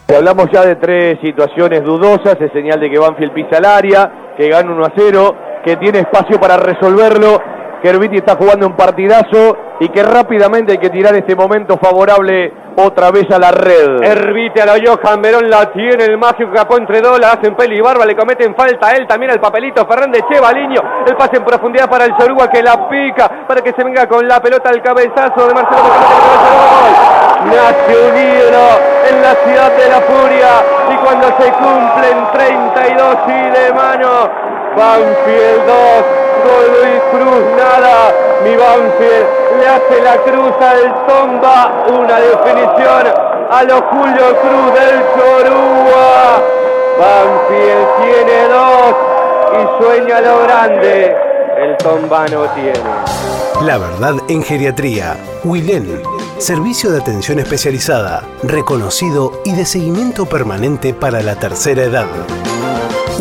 Hablamos ya de tres situaciones dudosas, es señal de que Banfield pisa el área, que gana 1 a 0, que tiene espacio para resolverlo, que Herbiti está jugando un partidazo y que rápidamente hay que tirar este momento favorable otra vez a la red. Herbiti a la Johan Verón la tiene, el mágico capó entre dos, la hacen peli y barba, le cometen falta a él, también al papelito Fernández Chevaliño, el pase en profundidad para el Yoruba que la pica, para que se venga con la pelota al cabezazo de Marcelo. Nace un en la ciudad de la furia y cuando se cumplen 32 y de mano, Banfield 2, Godoy Cruz nada, mi Banfield le hace la cruz al Tomba, una definición a los Julio Cruz del Chorúa. Banfield tiene dos y sueña lo grande, el Tomba no tiene. La verdad en geriatría. Wilén. Servicio de atención especializada, reconocido y de seguimiento permanente para la tercera edad.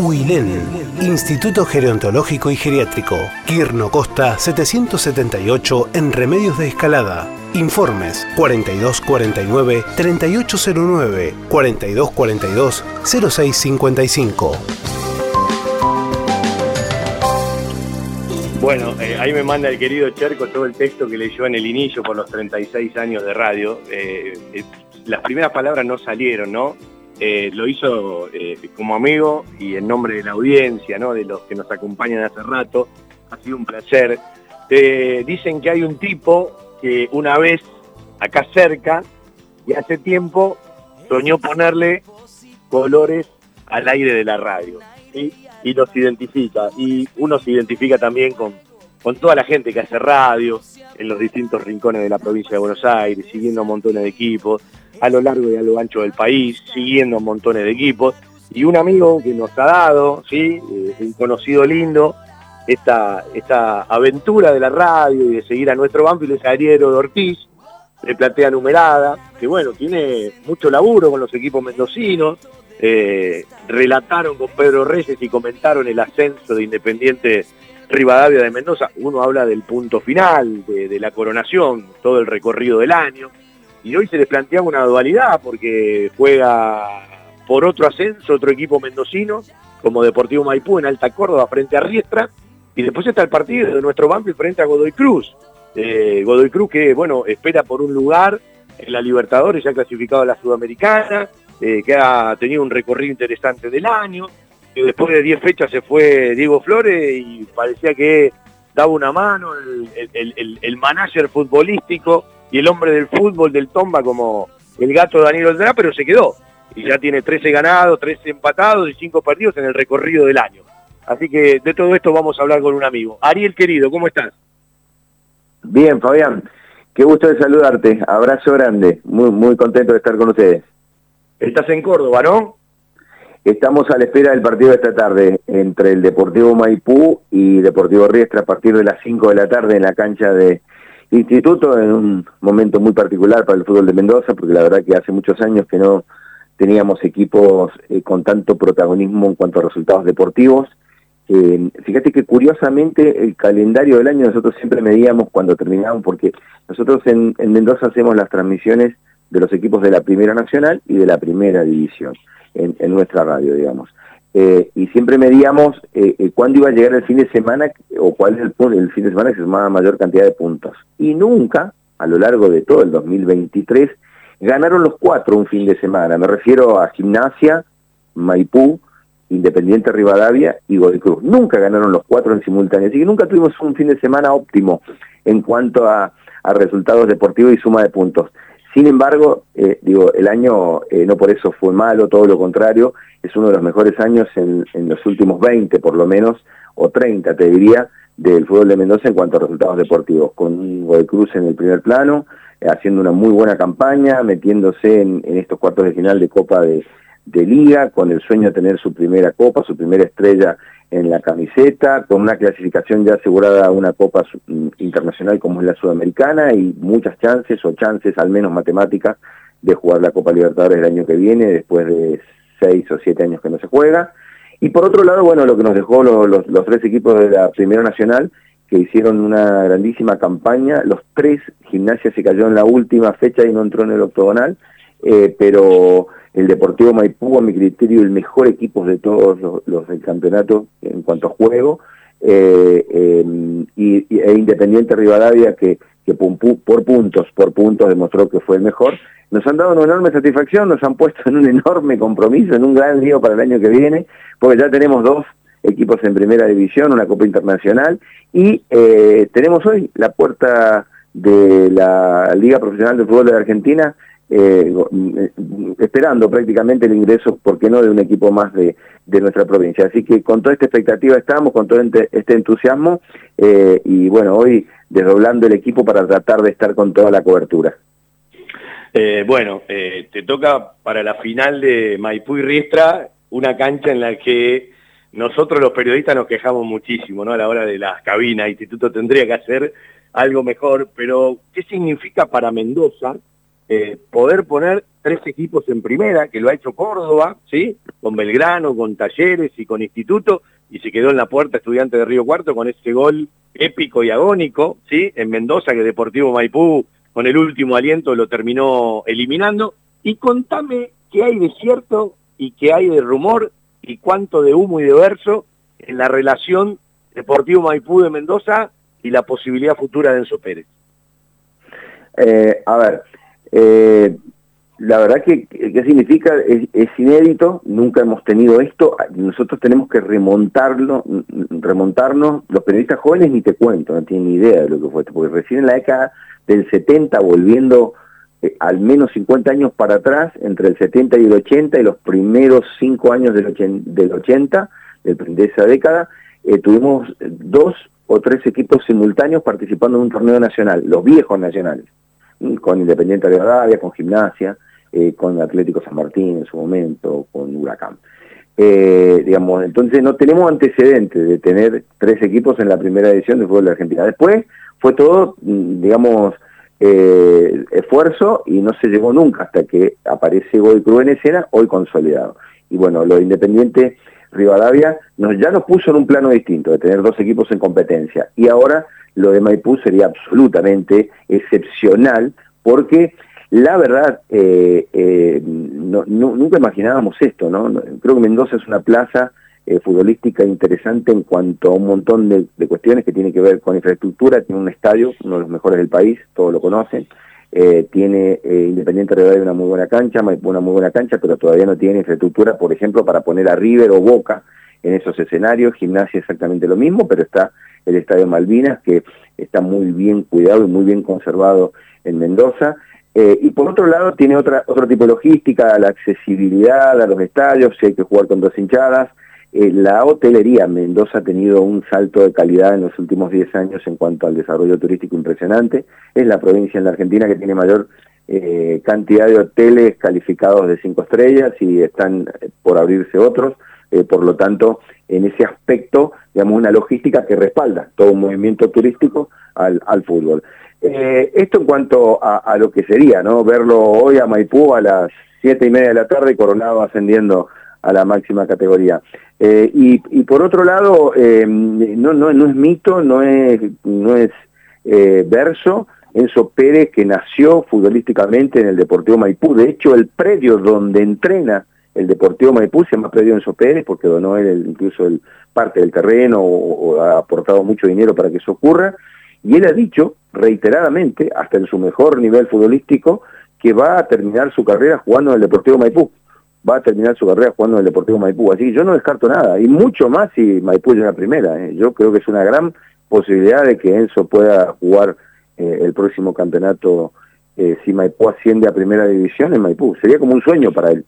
Wilén. Instituto Gerontológico y Geriátrico. Quirno Costa 778 en Remedios de Escalada. Informes 4249 3809 4242 0655. Bueno, eh, ahí me manda el querido Cherco todo el texto que leyó en el inicio por los 36 años de radio. Eh, eh, las primeras palabras no salieron, ¿no? Eh, lo hizo eh, como amigo y en nombre de la audiencia. De los que nos acompañan hace rato. Ha sido un placer. Eh, dicen que hay un tipo que una vez acá cerca y hace tiempo soñó ponerle colores al aire de la radio. Y nos identifica. Y uno se identifica también con, con toda la gente que hace radio en los distintos rincones de la provincia de Buenos Aires, siguiendo montones de equipos, a lo largo y a lo ancho del país, siguiendo montones de equipos. Y un amigo que nos ha dado, ¿sí? Eh, un conocido lindo, esta, esta aventura de la radio y de seguir a nuestro Banfield es Ariero de Ortiz, de Platea Numerada, que bueno, tiene mucho laburo con los equipos mendocinos, eh, relataron con Pedro Reyes y comentaron el ascenso de Independiente Rivadavia de Mendoza. Uno habla del punto final, de, de, la coronación, todo el recorrido del año. Y hoy se les planteaba una dualidad porque juega por otro ascenso otro equipo mendocino, como Deportivo Maipú en Alta Córdoba frente a Riestra. Y después está el partido de nuestro Banfield frente a Godoy Cruz. Eh, Godoy Cruz que, bueno, espera por un lugar en la Libertadores, ya clasificado a la Sudamericana, eh, que ha tenido un recorrido interesante del año, que después de 10 fechas se fue Diego Flores y parecía que daba una mano el, el, el, el, manager futbolístico y el hombre del fútbol del Tomba como el gato Daniel Oldrá, pero se quedó. Y ya tiene 13 ganados, 13 empatados y 5 partidos en el recorrido del año. Así que de todo esto vamos a hablar con un amigo. Ariel querido, ¿cómo estás? Bien, Fabián. Qué gusto de saludarte. Abrazo grande. Muy, muy contento de estar con ustedes. Estás en Córdoba, ¿no? Estamos a la espera del partido de esta tarde entre el Deportivo Maipú y Deportivo Riestra a partir de las 5 de la tarde en la cancha de Instituto, en un momento muy particular para el fútbol de Mendoza, porque la verdad que hace muchos años que no teníamos equipos eh, con tanto protagonismo en cuanto a resultados deportivos. Fíjate que curiosamente el calendario del año nosotros siempre medíamos cuando terminábamos, porque nosotros en, en Mendoza hacemos las transmisiones de los equipos de la Primera Nacional y de la Primera División en nuestra radio, digamos. Eh, y siempre medíamos eh, eh, cuándo iba a llegar el fin de semana o cuál es el, el fin de semana que se sumaba mayor cantidad de puntos. Y nunca, a lo largo de todo el 2023, ganaron los cuatro un fin de semana. Me refiero a Gimnasia, Maipú, Independiente Rivadavia y Godoy Cruz. Nunca ganaron los cuatro en simultáneo. Así que nunca tuvimos un fin de semana óptimo en cuanto a, resultados deportivos y suma de puntos. Sin embargo, eh, digo, el año no por eso fue malo, todo lo contrario, es uno de los mejores años en, los últimos 20 por lo menos, o 30 te diría, del fútbol de Mendoza en cuanto a resultados deportivos, con Godoy Cruz en el primer plano, eh, haciendo una muy buena campaña, metiéndose en, estos cuartos de final de Copa de, de Liga, con el sueño de tener su primera Copa, su primera estrella en la camiseta, con una clasificación ya asegurada a una Copa Internacional como es la Sudamericana y muchas chances o chances al menos matemáticas de jugar la Copa Libertadores el año que viene después de seis o siete años que no se juega. Y por otro lado, bueno, lo que nos dejó los, los, tres equipos de la Primera Nacional que hicieron una grandísima campaña, los tres, Gimnasia se cayó en la última fecha y no entró en el octogonal, eh, pero el Deportivo Maipú, a mi criterio, el mejor equipo de todos los, los del campeonato en cuanto a juego, eh, eh, y, e Independiente Rivadavia, que, por puntos, por puntos demostró que fue el mejor, nos han dado una enorme satisfacción, nos han puesto en un enorme compromiso, en un gran lío para el año que viene, porque ya tenemos dos equipos en primera división, una Copa Internacional, y eh, tenemos hoy la puerta de la Liga Profesional de Fútbol de Argentina eh, esperando prácticamente el ingreso, ¿por qué no?, de un equipo más de, de nuestra provincia. Así que con toda esta expectativa estamos, con todo este entusiasmo, eh, y bueno, hoy desdoblando el equipo para tratar de estar con toda la cobertura. Eh, bueno, eh, te toca para la final de Maipú y Riestra una cancha en la que nosotros los periodistas nos quejamos muchísimo, ¿no? A la hora de las cabinas, instituto tendría que hacer algo mejor, pero ¿qué significa para Mendoza eh, poder poner tres equipos en primera, que lo ha hecho Córdoba, ¿sí? Con Belgrano, con Talleres y con Instituto, y se quedó en la puerta estudiante de Río Cuarto con ese gol épico y agónico, ¿sí? En Mendoza, que Deportivo Maipú, con el último aliento, lo terminó eliminando. Y contame qué hay de cierto y qué hay de rumor y cuánto de humo y de verso en la relación Deportivo Maipú de Mendoza y la posibilidad futura de Enzo Pérez. Eh, a ver, eh, la verdad que, ¿qué significa? Es, inédito, nunca hemos tenido esto, nosotros tenemos que remontarlo, remontarnos, los periodistas jóvenes ni te cuento, no tienen ni idea de lo que fue esto, porque recién en la década del 70, volviendo eh, al menos 50 años para atrás, entre el 70 y el 80 y los primeros 5 años del 80, del 80 de esa década, eh, tuvimos dos o tres equipos simultáneos participando en un torneo nacional, los viejos nacionales, con Independiente de Rivadavia, con Gimnasia, eh, con Atlético San Martín en su momento, con Huracán. Eh, digamos, entonces no tenemos antecedentes de tener tres equipos en la primera edición de fútbol de Argentina. Después fue todo, mm, digamos, eh, esfuerzo y no se llegó nunca hasta que aparece Goy Cruz en escena, hoy consolidado. Y bueno, lo Independiente Rivadavia nos, ya nos puso en un plano distinto, de tener dos equipos en competencia. Y ahora lo de Maipú sería absolutamente excepcional, porque la verdad, eh, eh, nunca imaginábamos esto, ¿no? Creo que Mendoza es una plaza eh, futbolística interesante en cuanto a un montón de, cuestiones que tienen que ver con infraestructura, tiene un estadio, uno de los mejores del país, todos lo conocen, tiene Independiente de una muy buena cancha, una muy buena cancha, pero todavía no tiene infraestructura, por ejemplo, para poner a River o Boca en esos escenarios, Gimnasia exactamente lo mismo, pero está el Estadio Malvinas, que está muy bien cuidado y muy bien conservado en Mendoza. Eh, y por otro lado tiene otra, otro tipo de logística, la accesibilidad a los estadios, si hay que jugar con dos hinchadas. Eh, la hotelería, Mendoza ha tenido un salto de calidad en los últimos 10 años en cuanto al desarrollo turístico impresionante. Es la provincia en la Argentina que tiene mayor eh, cantidad de hoteles calificados de 5 estrellas y están por abrirse otros. Por lo tanto, en ese aspecto, digamos, una logística que respalda todo un movimiento turístico al, al fútbol. Eh, esto en cuanto a, lo que sería, ¿no? Verlo hoy a Maipú a las siete y media de la tarde, Coronado ascendiendo a la máxima categoría. Eh, y, por otro lado, eh, no, no, no es mito, no es, no es verso, Enzo Pérez que nació futbolísticamente en el Deportivo Maipú. De hecho, el predio donde entrena el Deportivo Maipú se llama predio Enzo Pérez porque donó él incluso el, parte del terreno o ha aportado mucho dinero para que eso ocurra. Y él ha dicho reiteradamente, hasta en su mejor nivel futbolístico, que va a terminar su carrera jugando en el Deportivo Maipú. Va a terminar su carrera jugando en el Deportivo Maipú. Así que yo no descarto nada, y mucho más si Maipú llega primera. ¿eh? Yo creo que es una gran posibilidad de que Enzo pueda jugar eh, el próximo campeonato eh, si Maipú asciende a primera división en Maipú. Sería como un sueño para él.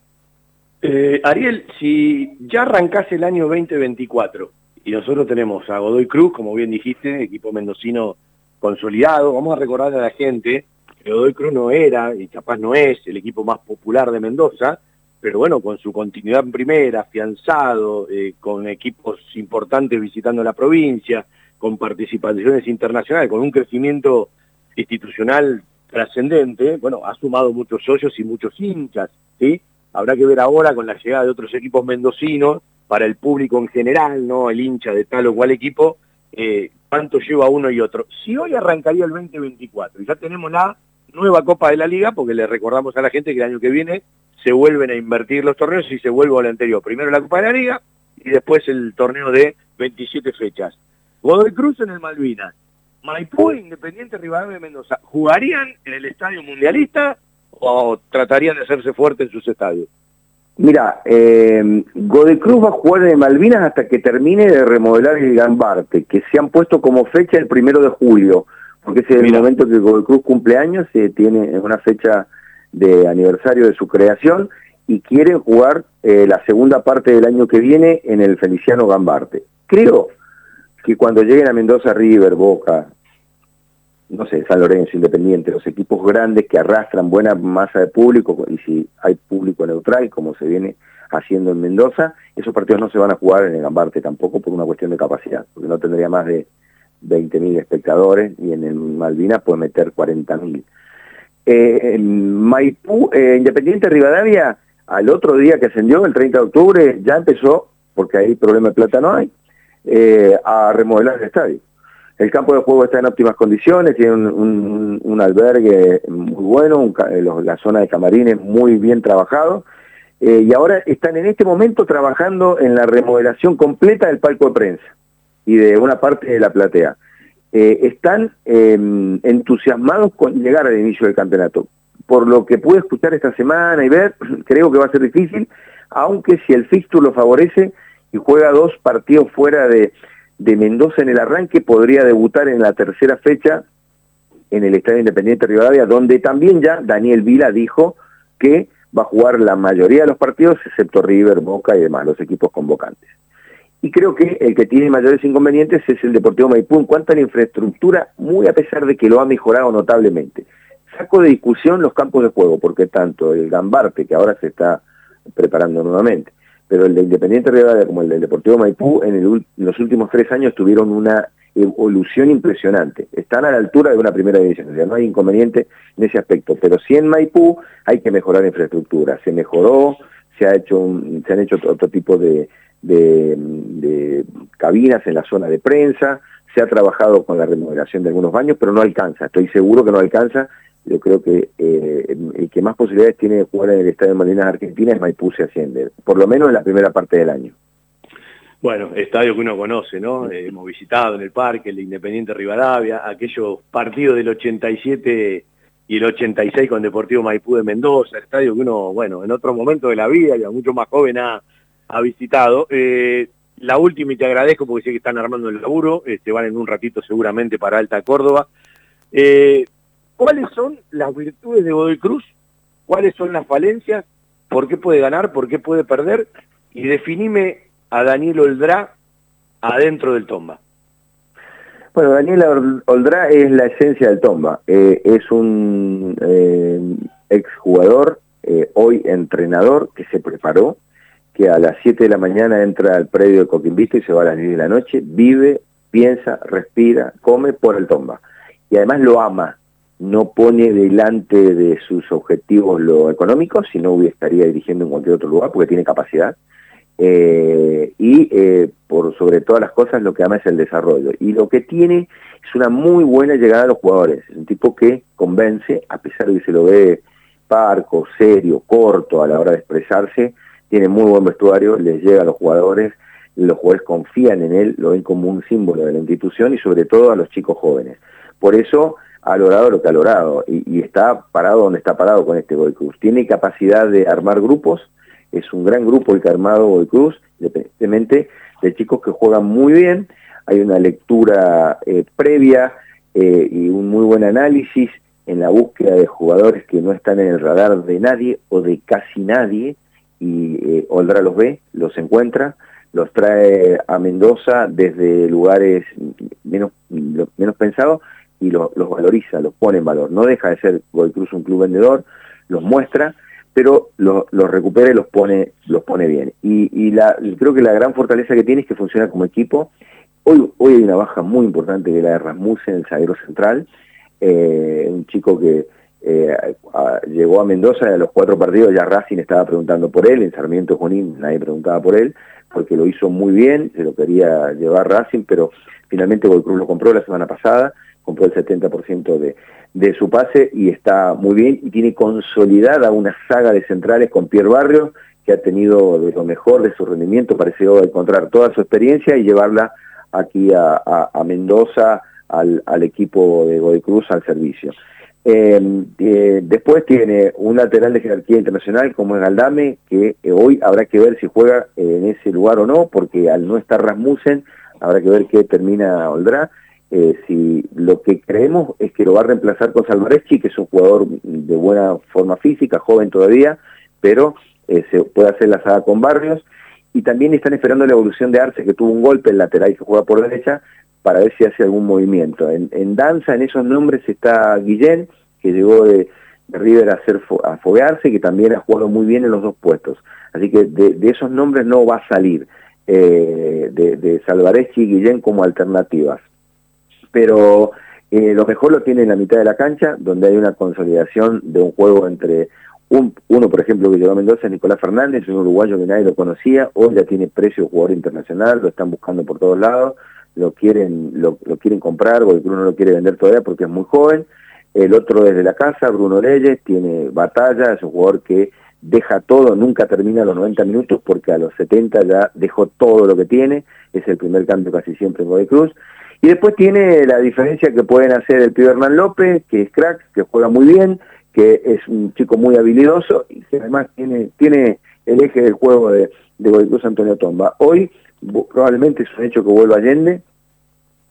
Ariel, si ya arrancase el año 2024 y nosotros tenemos a Godoy Cruz, como bien dijiste, equipo mendocino consolidado. Vamos a recordar a la gente que Godoy Cruz no era, y capaz no es, el equipo más popular de Mendoza, pero bueno, con su continuidad en primera, afianzado, eh, con equipos importantes visitando la provincia, con participaciones internacionales, con un crecimiento institucional trascendente, bueno, ha sumado muchos socios y muchos hinchas, ¿sí? Habrá que ver ahora con la llegada de otros equipos mendocinos, para el público en general, ¿no? El hincha de tal o cual equipo, eh, cuánto lleva uno y otro. Si hoy arrancaría el 2024 y ya tenemos la nueva Copa de la Liga, porque le recordamos a la gente que el año que viene se vuelven a invertir los torneos y se vuelve al anterior. Primero la Copa de la Liga y después el torneo de 27 fechas. Godoy Cruz en el Malvinas. Maipú e Independiente Rivadavia de Mendoza. ¿Jugarían en el Estadio Mundialista o tratarían de hacerse fuertes en sus estadios? Mira, eh, Godecruz va a jugar en Malvinas hasta que termine de remodelar el Gambarte, que se han puesto como fecha el primero de julio, porque es el momento que Godecruz cumple años, se tiene una fecha de aniversario de su creación, y quieren jugar eh, la segunda parte del año que viene en el Feliciano Gambarte. Creo que cuando lleguen a Mendoza River, Boca, no sé, San Lorenzo, Independiente, los equipos grandes que arrastran buena masa de público, y si hay público neutral, como se viene haciendo en Mendoza, esos partidos no se van a jugar en el Gambarte tampoco por una cuestión de capacidad, porque no tendría más de 20.000 espectadores, y en el Malvinas puede meter 40.000. Eh, Maipú, eh, Independiente Rivadavia, al otro día que ascendió, el 30 de octubre, ya empezó, porque ahí problema de plata no hay, eh, a remodelar el estadio. El campo de juego está en óptimas condiciones, tiene un, albergue muy bueno, eh, la zona de camarines muy bien trabajado, eh, y ahora están en este momento trabajando en la remodelación completa del palco de prensa y de una parte de la platea. Eh, están em, entusiasmados con llegar al inicio del campeonato. Por lo que pude escuchar esta semana y ver, creo que va a ser difícil, aunque si el fixture lo favorece y juega dos partidos fuera de, de Mendoza en el arranque, podría debutar en la tercera fecha en el Estadio Independiente Rivadavia, donde también ya Daniel Vila dijo que va a jugar la mayoría de los partidos, excepto River, Boca y demás, los equipos convocantes. Y creo que el que tiene mayores inconvenientes es el Deportivo Maipú en cuanto a la infraestructura, muy a pesar de que lo ha mejorado notablemente. Saco de discusión los campos de juego, porque tanto el Gambarte, que ahora se está preparando nuevamente, pero el de Independiente Rivadavia como el del Deportivo Maipú en, los últimos tres años tuvieron una evolución impresionante. Están a la altura de una primera división, o sea, no hay inconveniente en ese aspecto. Pero sí en Maipú hay que mejorar la infraestructura. Se mejoró, se, ha hecho se han hecho otro, tipo de, de, cabinas en la zona de prensa, se ha trabajado con la remodelación de algunos baños, pero no alcanza. Estoy seguro que no alcanza. Yo creo que eh, el que más posibilidades tiene de jugar en el Estadio de Malvinas Argentina es Maipú se asciende, por lo menos en la primera parte del año. Bueno, estadio que uno conoce, ¿no? Eh, hemos visitado en el parque, el de Independiente Rivadavia, aquellos partidos del 87 y el 86 con Deportivo Maipú de Mendoza, estadio que uno, bueno, en otro momento de la vida, ya mucho más joven, ha, visitado. Eh, la última, y te agradezco porque sé que están armando el laburo, este, van en un ratito seguramente para Alta Córdoba. ¿Cuáles son las virtudes de Godoy Cruz? ¿Cuáles son las falencias? ¿Por qué puede ganar? ¿Por qué puede perder? Y definime a Daniel Oldrá adentro del Tomba? Bueno, Daniel Oldrá es la esencia del Tomba. Eh, es un eh, exjugador, eh, hoy entrenador, que se preparó, que a las 7 de la mañana entra al predio de Coquimbito y se va a las 10 de la noche, vive, piensa, respira, come por el Tomba. Y además lo ama, no pone delante de sus objetivos lo económico, si no estaría dirigiendo en cualquier otro lugar porque tiene capacidad eh, y eh, por sobre todas las cosas lo que ama es el desarrollo. Y lo que tiene es una muy buena llegada a los jugadores, es un tipo que convence, a pesar de que se lo ve parco, serio, corto a la hora de expresarse, tiene muy buen vestuario, les llega a los jugadores, los jugadores confían en él, lo ven como un símbolo de la institución y sobre todo a los chicos jóvenes. Por eso ha logrado lo que ha logrado y, está parado donde está parado con este Cruz. Tiene capacidad de armar grupos, es un gran grupo el que ha armado Boy Cruz, independientemente de chicos que juegan muy bien, hay una lectura eh, previa eh, y un muy buen análisis en la búsqueda de jugadores que no están en el radar de nadie o de casi nadie, y eh, Oldra los ve, los encuentra, los trae a Mendoza desde lugares menos, menos pensados y los valoriza, los pone en valor. No deja de ser Goy Cruz un club vendedor, los muestra, pero los recupera y los pone, los pone bien. Y, la, creo que la gran fortaleza que tiene es que funciona como equipo. Hoy, hoy hay una baja muy importante de la de Rasmussen, el zaguero central, eh, un chico que eh, llegó a Mendoza y a los cuatro partidos ya Racing estaba preguntando por él, en Sarmiento Junín nadie preguntaba por él, porque lo hizo muy bien, se lo quería llevar Racing, pero finalmente Cruz lo compró la semana pasada, compró el 70% de, de su pase y está muy bien y tiene consolidada una saga de centrales con Pierre Barrio que ha tenido de lo mejor de su rendimiento, pareció encontrar toda su experiencia y llevarla aquí a, Mendoza al, equipo de Godoy Cruz al servicio. Eh, eh, después tiene un lateral de jerarquía internacional como es Galdame, que eh, hoy habrá que ver si juega en ese lugar o no, porque al no estar Rasmussen, habrá que ver qué termina Oldrá. Eh, si lo que creemos es que lo va a reemplazar con Salvareschi, que es un jugador de buena forma física, joven todavía, pero eh, se puede hacer la saga con Barrios, y también están esperando la evolución de Arce, que tuvo un golpe en lateral y que juega por derecha, para ver si hace algún movimiento. En, danza, en esos nombres está Guillén, que llegó de, River a, hacer, a foguearse, que también ha jugado muy bien en los dos puestos. Así que de, esos nombres no va a salir eh, de, de y Guillén como alternativas pero eh, lo mejor lo tiene en la mitad de la cancha, donde hay una consolidación de un juego entre un, uno, por ejemplo, que llegó Mendoza, Nicolás Fernández, un uruguayo que nadie lo conocía, hoy ya tiene precio jugador internacional, lo están buscando por todos lados, lo quieren, lo, quieren comprar, porque no lo quiere vender todavía porque es muy joven. El otro desde la casa, Bruno Leyes, tiene batalla, es un jugador que deja todo, nunca termina los 90 minutos porque a los 70 ya dejó todo lo que tiene, es el primer cambio casi siempre en Godoy. Y después tiene la diferencia que pueden hacer el pibe Hernán López, que es crack, que juega muy bien, que es un chico muy habilidoso y que además tiene, tiene el eje del juego de, de Antonio Tomba. Hoy probablemente es un hecho que vuelva Allende,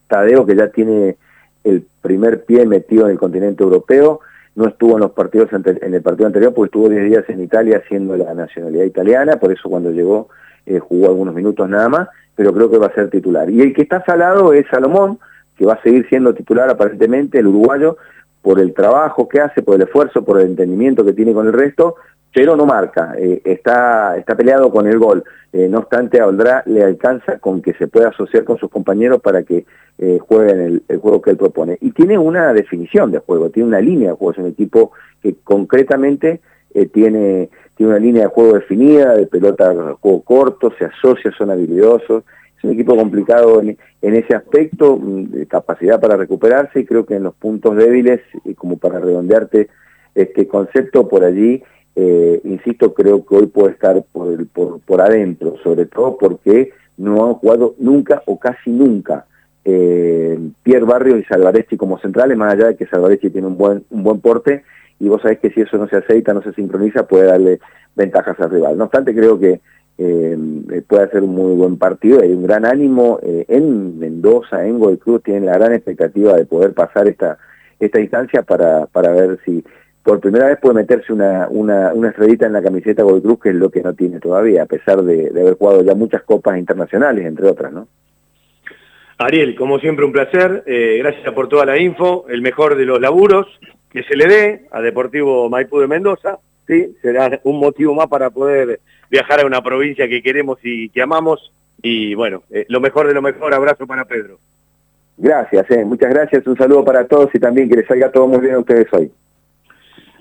Tadeo que ya tiene el primer pie metido en el continente europeo, no estuvo en los partidos en el partido anterior porque estuvo 10 días en Italia haciendo la nacionalidad italiana, por eso cuando llegó eh, jugó algunos minutos nada más, pero creo que va a ser titular. Y el que está salado es Salomón, que va a seguir siendo titular aparentemente, el uruguayo, por el trabajo que hace, por el esfuerzo, por el entendimiento que tiene con el resto, pero no marca, eh, está, está peleado con el gol. Eh, no obstante, a Oldrá le alcanza con que se pueda asociar con sus compañeros para que eh, jueguen el, juego que él propone. Y tiene una definición de juego, tiene una línea de juego, es un equipo que concretamente tiene, tiene una línea de juego definida, de pelota, juego corto, se asocia, son habilidosos. Es un equipo complicado en, ese aspecto, mm, de capacidad para recuperarse y creo que en los puntos débiles, como para redondearte este concepto por allí, eh, insisto, creo que hoy puede estar por, el, por, por adentro, sobre todo porque no han jugado nunca o casi nunca eh, Pierre Barrio y Salvaretti como centrales, más allá de que Salvaretti tiene un buen, un buen porte, y vos sabés que si eso no se aceita, no se sincroniza, puede darle ventajas al rival. No obstante, creo que eh, puede ser un muy buen partido, hay un gran ánimo eh, en Mendoza, en Gold Cruz, tienen la gran expectativa de poder pasar esta, esta instancia para, para ver si por primera vez puede meterse una, una, una estrellita en la camiseta Gold Cruz, que es lo que no tiene todavía, a pesar de, haber jugado ya muchas copas internacionales, entre otras, ¿no? Ariel, como siempre un placer, eh, gracias por toda la info, el mejor de los laburos, que se le dé a Deportivo Maipú de Mendoza, ¿sí? será un motivo más para poder viajar a una provincia que queremos y que amamos, y bueno, eh, lo mejor de lo mejor, abrazo para Pedro. Gracias, eh, muchas gracias, un saludo para todos y también que les salga todo muy bien a ustedes hoy.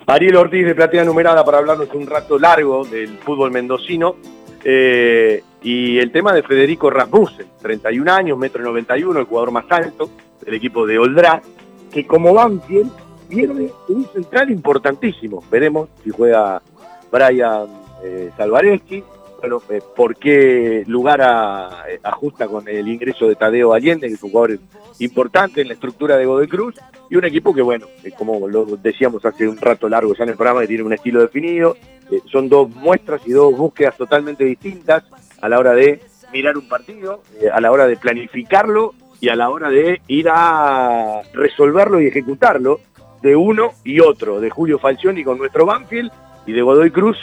Ariel Ortiz de Platea Numerada para hablarnos un rato largo del fútbol mendocino. Eh, y el tema de Federico Rasmussen, 31 años, metro 91, el jugador más alto del equipo de Oldra, que como Banfield pierde un central importantísimo. Veremos si juega Brian eh, Salvareschi, bueno, eh, por qué lugar eh, ajusta con el ingreso de Tadeo Allende, que es un jugador importante en la estructura de Godoy Cruz, y un equipo que, bueno, eh, como lo decíamos hace un rato largo ya en el programa, que tiene un estilo definido, son dos muestras y dos búsquedas totalmente distintas a la hora de mirar un partido, a la hora de planificarlo y a la hora de ir a resolverlo y ejecutarlo de uno y otro, de Julio Falcioni con nuestro Banfield y de Godoy Cruz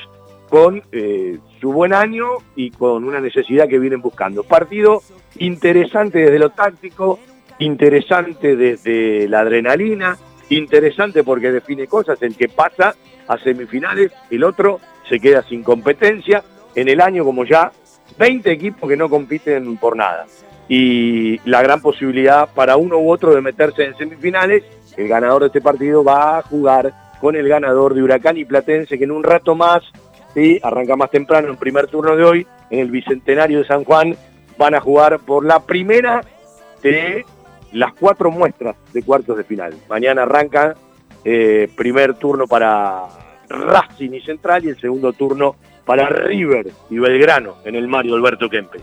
con eh, su buen año y con una necesidad que vienen buscando. Partido interesante desde lo táctico, interesante desde la adrenalina, interesante porque define cosas, el que pasa a semifinales, el otro se queda sin competencia, en el año como ya 20 equipos que no compiten por nada. Y la gran posibilidad para uno u otro de meterse en semifinales, el ganador de este partido va a jugar con el ganador de Huracán y Platense, que en un rato más ¿sí? arranca más temprano en primer turno de hoy, en el Bicentenario de San Juan, van a jugar por la primera de las cuatro muestras de cuartos de final. Mañana arranca eh, primer turno para Racing y Central y el segundo turno para River y Belgrano en el Mario Alberto Kempes.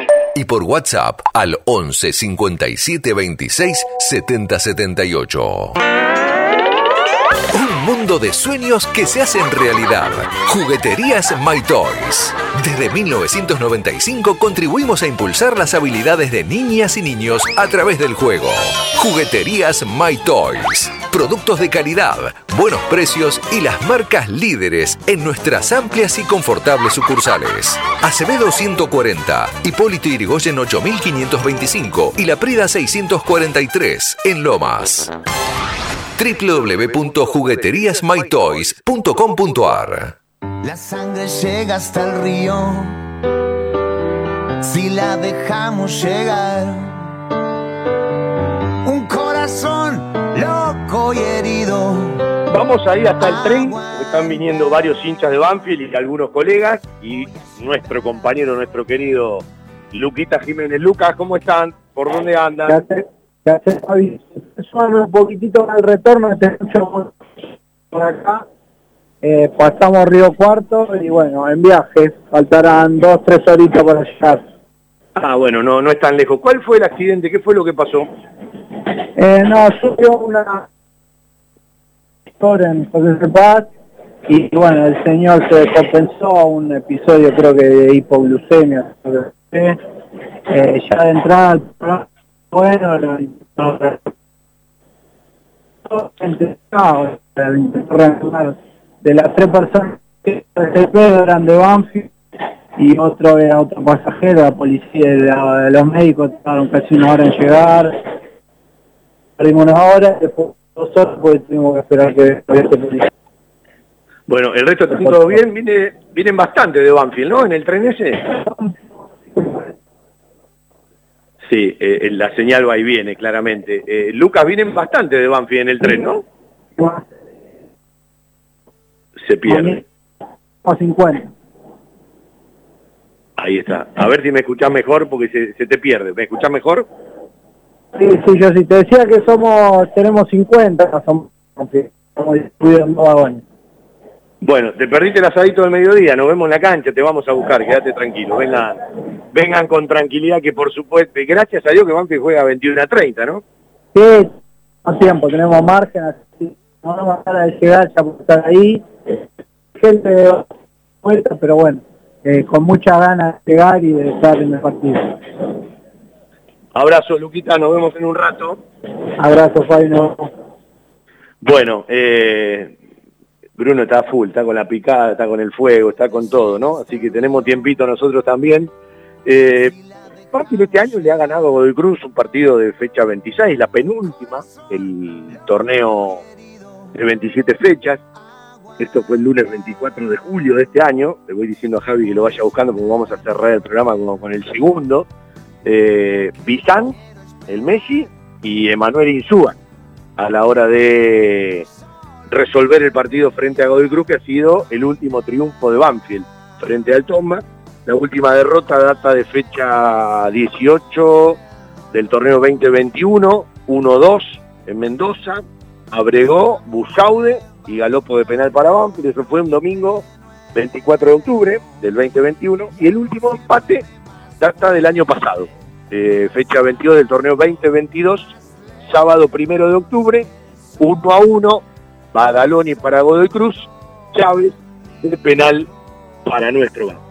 y por WhatsApp al 11 57 26 70 78. Un mundo de sueños que se hacen realidad. Jugueterías My Toys. Desde 1995 contribuimos a impulsar las habilidades de niñas y niños a través del juego. Jugueterías My Toys. Productos de calidad, buenos precios y las marcas líderes en nuestras amplias y confortables sucursales. Acevedo 140, Hipólito Irigoyen 8525 y La Prida 643 en Lomas www.jugueteriasmytoys.com.ar La sangre llega hasta el río si la dejamos llegar. Un corazón loco y herido. Vamos a ir hasta el tren. Están viniendo varios hinchas de Banfield y algunos colegas y nuestro compañero, nuestro querido Luquita Jiménez. Lucas, ¿cómo están? ¿Por dónde andan? Gracias, Fabi. Suame un poquitito al retorno, te escucho por acá. Eh, pasamos Río Cuarto y bueno, en viaje, faltarán dos, tres horitas para llegar. Ah, bueno, no, no es tan lejos. ¿Cuál fue el accidente? ¿Qué fue lo que pasó? Eh, no, subió una en José Paz y bueno, el señor se compensó a un episodio creo que de hipoglucemia. Eh, ya de entrada al programa, bueno, lo de las tres personas que eran de Banfield y otro era otro pasajero, la policía, la, los médicos tardaron casi una hora en llegar, perdimos una hora, después dos horas pues tuvimos que esperar que policía. Bueno, el resto está todo bien, Viene, vienen bastante de Banfield, ¿no? En el tren ese. Sí, eh, la señal va y viene, claramente. Eh, Lucas, vienen bastante de Banfield en el tren, ¿no? Se pierde. A 50. Ahí está. A ver si me escuchás mejor porque se, se te pierde. ¿Me escuchás mejor? Sí, sí, yo sí. Te decía que somos, tenemos 50, somos, estamos vagones. Bueno, te perdiste el asadito del mediodía, nos vemos en la cancha, te vamos a buscar, quédate tranquilo, vengan, vengan con tranquilidad que por supuesto, gracias a Dios que Banfield juega 21 a 30, ¿no? Sí, no tiempo, tenemos margen, así no vamos a de llegar ya por estar ahí, gente de vuelta, pero bueno, eh, con mucha ganas de llegar y de estar en el partido. Abrazo, Luquita, nos vemos en un rato. Abrazo, Fabio. Bueno, eh, Bruno está full, está con la picada, está con el fuego, está con todo, ¿no? Así que tenemos tiempito nosotros también. Eh, este año le ha ganado a Godoy Cruz un partido de fecha 26, la penúltima, el torneo de 27 fechas. Esto fue el lunes 24 de julio de este año. Le voy diciendo a Javi que lo vaya buscando porque vamos a cerrar el programa con, el segundo. Eh, Bizán, el Messi y Emanuel Insúa a la hora de resolver el partido frente a Godoy Cruz, que ha sido el último triunfo de Banfield frente al Toma. La última derrota data de fecha 18 del torneo 2021, 1-2 en Mendoza, Abregó, Busaude y Galopo de penal para Banfield. Eso fue un domingo 24 de octubre del 2021. Y el último empate data del año pasado, eh, fecha 22 del torneo 2022, sábado 1 de octubre, 1 a 1 Badaloni para Godoy Cruz, Chávez de penal para nuestro banco.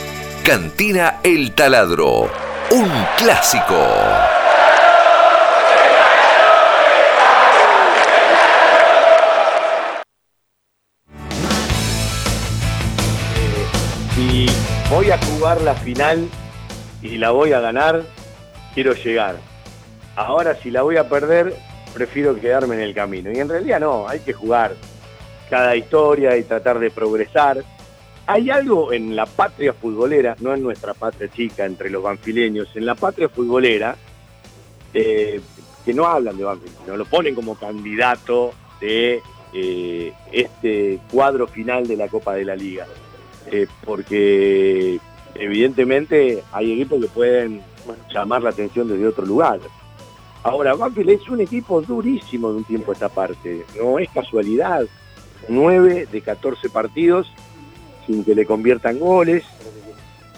Cantina El Taladro, un clásico. Si voy a jugar la final y la voy a ganar, quiero llegar. Ahora si la voy a perder, prefiero quedarme en el camino. Y en realidad no, hay que jugar cada historia y tratar de progresar hay algo en la patria futbolera, no en nuestra patria chica, entre los banfileños, en la patria futbolera, eh, que no hablan de Banfield, sino lo ponen como candidato de eh, este cuadro final de la Copa de la Liga. Eh, porque evidentemente hay equipos que pueden llamar la atención desde otro lugar. Ahora, Banfield es un equipo durísimo de un tiempo a esta parte, no es casualidad. 9 de 14 partidos sin que le conviertan goles.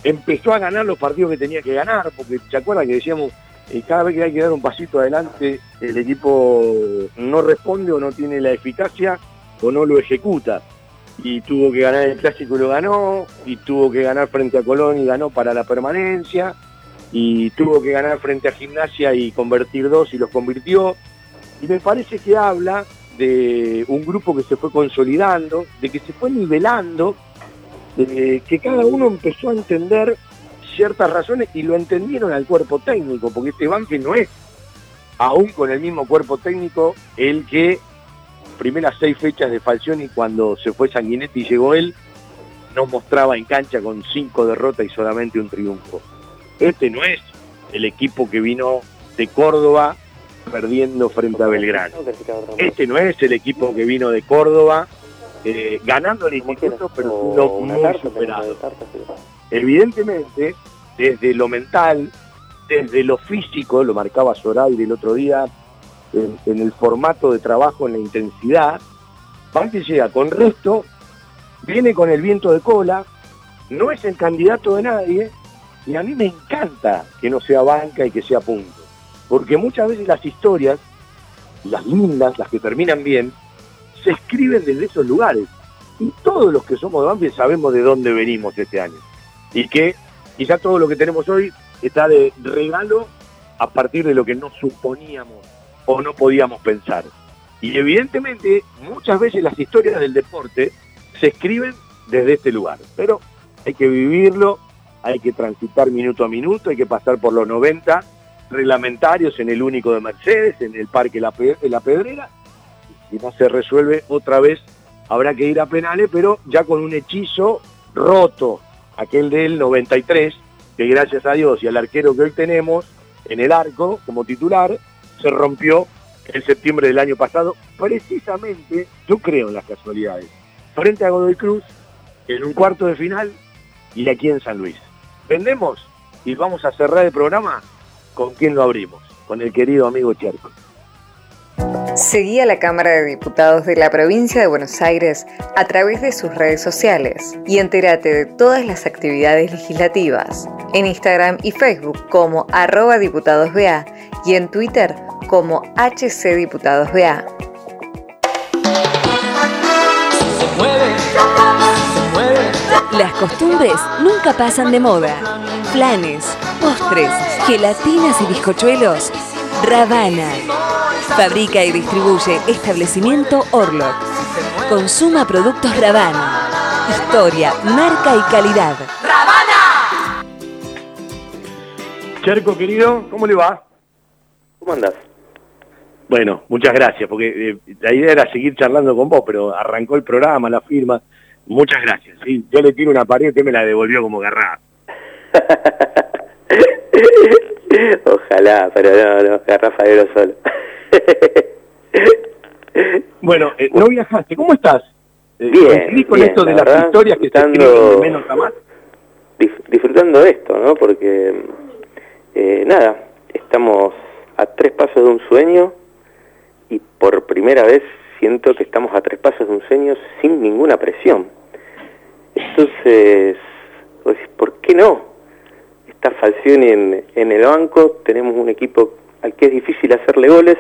Empezó a ganar los partidos que tenía que ganar, porque se acuerdan que decíamos, y cada vez que hay que dar un pasito adelante, el equipo no responde o no tiene la eficacia o no lo ejecuta. Y tuvo que ganar el clásico y lo ganó, y tuvo que ganar frente a Colón y ganó para la permanencia, y tuvo que ganar frente a Gimnasia y convertir dos y los convirtió. Y me parece que habla de un grupo que se fue consolidando, de que se fue nivelando, de que cada uno empezó a entender ciertas razones y lo entendieron al cuerpo técnico, porque este Banfield no es, aún con el mismo cuerpo técnico, el que primeras seis fechas de Falcioni cuando se fue Sanguinetti y llegó él, nos mostraba en cancha con cinco derrotas y solamente un triunfo. Este no es el equipo que vino de Córdoba perdiendo frente a Belgrano. Este no es el equipo que vino de Córdoba eh, ganando el instituto, pero no muy superado. Evidentemente, desde lo mental, desde lo físico, lo marcaba Zoraide el otro día, en, en, el formato de trabajo, en la intensidad, Banfield llega con resto, viene con el viento de cola, no es el candidato de nadie, y a mí me encanta que no sea banca y que sea punto. Porque muchas veces las historias, las lindas, las que terminan bien, se escriben desde esos lugares. Y todos los que somos de Banfield sabemos de dónde venimos este año. Y que quizá todo lo que tenemos hoy está de regalo a partir de lo que no suponíamos o no podíamos pensar. Y evidentemente muchas veces las historias del deporte se escriben desde este lugar. Pero hay que vivirlo, hay que transitar minuto a minuto, hay que pasar por los 90 reglamentarios en el único de Mercedes, en el Parque La, Pe La Pedrera. Si no se resuelve otra vez, habrá que ir a penales, pero ya con un hechizo roto, aquel del 93, que gracias a Dios y al arquero que hoy tenemos en el arco como titular, se rompió en septiembre del año pasado, precisamente, yo creo en las casualidades, frente a Godoy Cruz, en un cuarto de final y aquí en San Luis. Vendemos y vamos a cerrar el programa con quién lo abrimos, con el querido amigo Cherco. Seguí a la Cámara de Diputados de la Provincia de Buenos Aires a través de sus redes sociales y entérate de todas las actividades legislativas en Instagram y Facebook como arroba diputadosBA y en Twitter como HCDiputadosBA. Las costumbres nunca pasan de moda. Planes, postres, gelatinas y bizcochuelos. Ravana. Fabrica y distribuye establecimiento Orlock. Consuma productos Ravana. Historia, marca y calidad. ¡Ravana! Cherco, querido, ¿cómo le va? ¿Cómo andás? Bueno, muchas gracias, porque eh, la idea era seguir charlando con vos, pero arrancó el programa, la firma. Muchas gracias. ¿sí? Yo le tiro una pared y usted me la devolvió como garrada. Ojalá, pero no, no, garrafa de solo. bueno, eh, no viajaste, ¿cómo estás? Eh, bien, ¿Coincidís con bien, esto de la las historias que escriben de menos a más? Disfrutando de esto, ¿no? Porque, eh, nada, estamos a tres pasos de un sueño y por primera vez siento que estamos a tres pasos de un sueño sin ninguna presión. Entonces, decís, ¿por qué no? Está Falcioni en, en el banco, tenemos un equipo al que es difícil hacerle goles,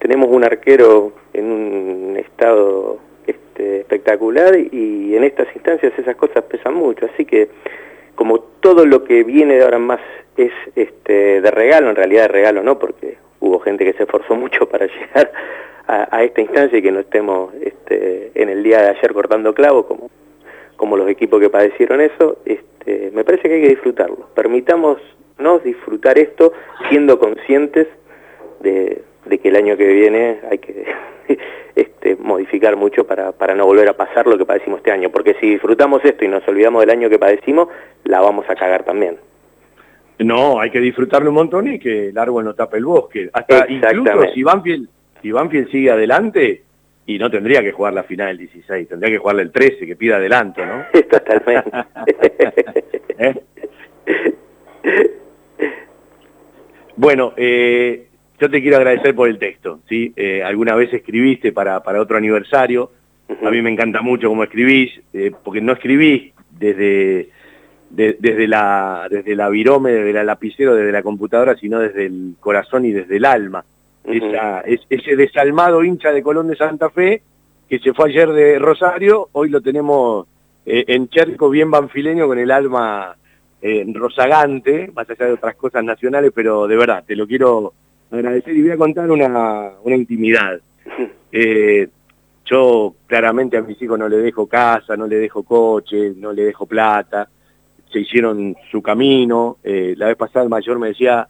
tenemos un arquero en un estado este, espectacular y en estas instancias esas cosas pesan mucho, así que como todo lo que viene de ahora en más es este, de regalo, en realidad de regalo no, porque hubo gente que se esforzó mucho para llegar a, a esta instancia y que no estemos este, en el día de ayer cortando clavos como, como los equipos que padecieron eso, este, me parece que hay que disfrutarlo. Permitámonos disfrutar esto siendo conscientes de, de que el año que viene hay que este, modificar mucho para, para no volver a pasar lo que padecimos este año, porque si disfrutamos esto y nos olvidamos del año que padecimos, la vamos a cagar también. No, hay que disfrutarlo un montón y que el árbol no tape el bosque. Hasta incluso si Banfield, si Banfield sigue adelante, y no tendría que jugar la final del 16, tendría que jugarle el 13, que pida adelanto, ¿no? Totalmente. ¿Eh? Bueno, eh, yo te quiero agradecer por el texto, ¿sí? Eh, alguna vez escribiste para, para otro aniversario, a mí me encanta mucho cómo escribís, eh, porque no escribís desde desde la desde la virome, desde la lapicero, desde la computadora, sino desde el corazón y desde el alma. Esa, es, ese desalmado hincha de Colón de Santa Fe que se fue ayer de Rosario, hoy lo tenemos eh, en Cherco bien banfileño con el alma eh, rozagante, más allá de otras cosas nacionales, pero de verdad, te lo quiero agradecer y voy a contar una, una intimidad. Eh, yo claramente a mis hijos no le dejo casa, no le dejo coche, no le dejo plata, se hicieron su camino. Eh, la vez pasada el mayor me decía,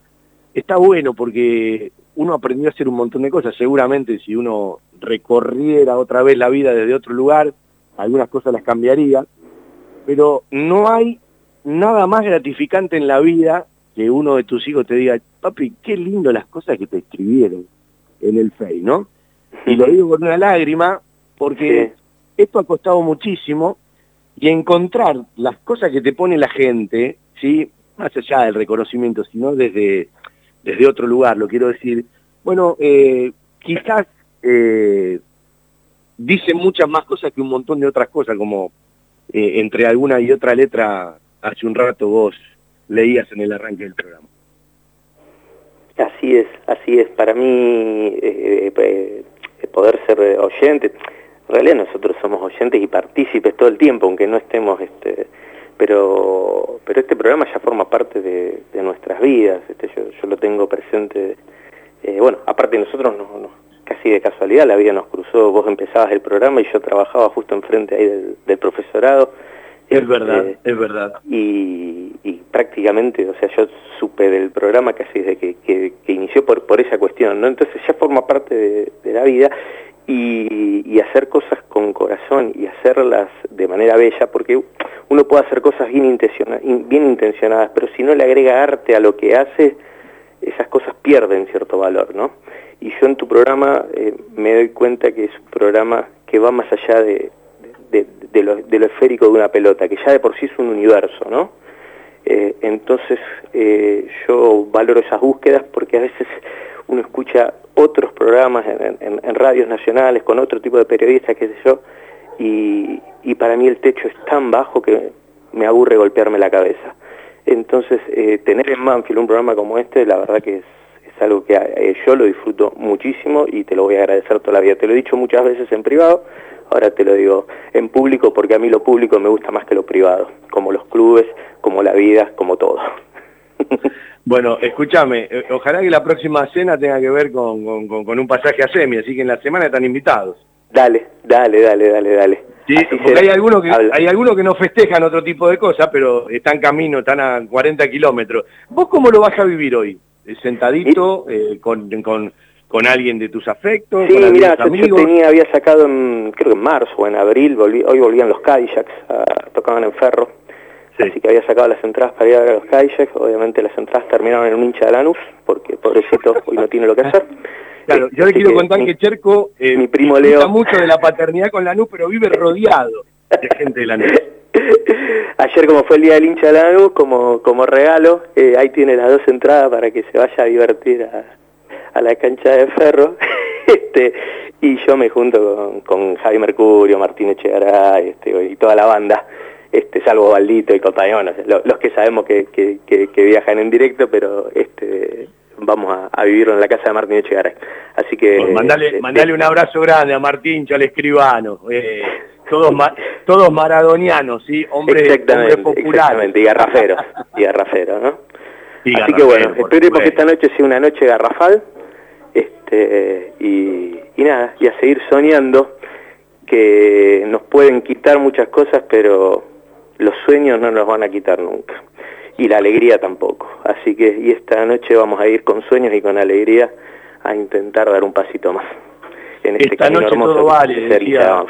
está bueno porque uno aprendió a hacer un montón de cosas. Seguramente si uno recorriera otra vez la vida desde otro lugar, algunas cosas las cambiaría. Pero no hay nada más gratificante en la vida que uno de tus hijos te diga, papi, qué lindo las cosas que te escribieron en el Face, ¿no? Y lo digo con una lágrima porque esto ha costado muchísimo y encontrar las cosas que te pone la gente, ¿sí? más allá del reconocimiento, sino desde, desde otro lugar, lo quiero decir, bueno, eh, quizás eh, dice muchas más cosas que un montón de otras cosas, como eh, entre alguna y otra letra hace un rato vos leías en el arranque del programa. Así es, así es. Para mí, poder ser oyente, en realidad nosotros somos oyentes y partícipes todo el tiempo, aunque no estemos, este, pero, pero este programa ya forma parte de, nuestras vidas, este, yo, yo lo tengo presente, eh, bueno, aparte nosotros no, casi de casualidad la vida nos cruzó, vos empezabas el programa y yo trabajaba justo enfrente ahí del, profesorado. Es verdad, es verdad. Y, prácticamente, o sea, yo supe del programa casi desde que, que, inició por, por esa cuestión, ¿no? Entonces ya forma parte de, de la vida y, hacer cosas con corazón y hacerlas de manera bella, porque uno puede hacer cosas bien, bien intencionadas, pero si no le agrega arte a lo que hace, esas cosas pierden cierto valor, ¿no? Y yo en tu programa eh, me doy cuenta que es un programa que va más allá de, de, lo, esférico de una pelota, que ya de por sí es un universo, ¿no? Eh, entonces eh, yo valoro esas búsquedas porque a veces uno escucha otros programas en, radios nacionales con otro tipo de periodistas, qué sé yo, y, para mí el techo es tan bajo que me aburre golpearme la cabeza. Entonces, eh, tener en Manfield un programa como este, la verdad que es, algo que eh, yo lo disfruto muchísimo y te lo voy a agradecer toda la vida. Te lo he dicho muchas veces en privado, ahora te lo digo en público porque a mí lo público me gusta más que lo privado, como los clubes, como la vida, como todo. Bueno, escúchame, eh, ojalá que la próxima cena tenga que ver con, un pasaje a semi, así que en la semana están invitados. Dale, dale, dale, dale, dale. Sí, porque hay algunos que hay algunos que no festejan otro tipo de cosas, pero están camino, están a 40 kilómetros. ¿Vos cómo lo vas a vivir hoy? Eh, ¿Sentadito, eh, con, con, con, alguien de tus afectos? Sí, mira, yo tenía, había sacado en, creo que en marzo o en abril, hoy volvían los Cadillacs, tocaban en Ferro, Así que había sacado las entradas para ir a ver a los kayaks. Obviamente las entradas terminaron en un hincha de Lanús, porque pobrecito hoy no tiene lo que hacer. Claro, yo le quiero contar que Cherco eh, mi primo Leo mucho de la paternidad con Lanús, pero vive rodeado de gente de Lanús. Ayer como fue el día del hincha de Lanús, como, como regalo, eh, ahí tiene las dos entradas para que se vaya a divertir a, la cancha de ferro. este, y yo me junto con, con Javi Mercurio, Martín Echegaray este, y toda la banda este, salvo Baldito y compañeros, los, que sabemos que, que, viajan en directo, pero este, vamos a, vivirlo en la casa de Martín Echegaray. Así que... mandale, este, mandale un abrazo grande a Martín, al escribano, eh, todos, todos maradonianos, ¿sí? Hombre, exactamente, Exactamente, y garraferos, y garraferos, ¿no? Así que bueno, esperemos que esta noche sea una noche garrafal, este, y, y nada, y a seguir soñando que nos pueden quitar muchas cosas, pero los sueños no nos van a quitar nunca y la alegría tampoco. Así que y esta noche vamos a ir con sueños y con alegría a intentar dar un pasito más. En este esta noche todo vale, decía,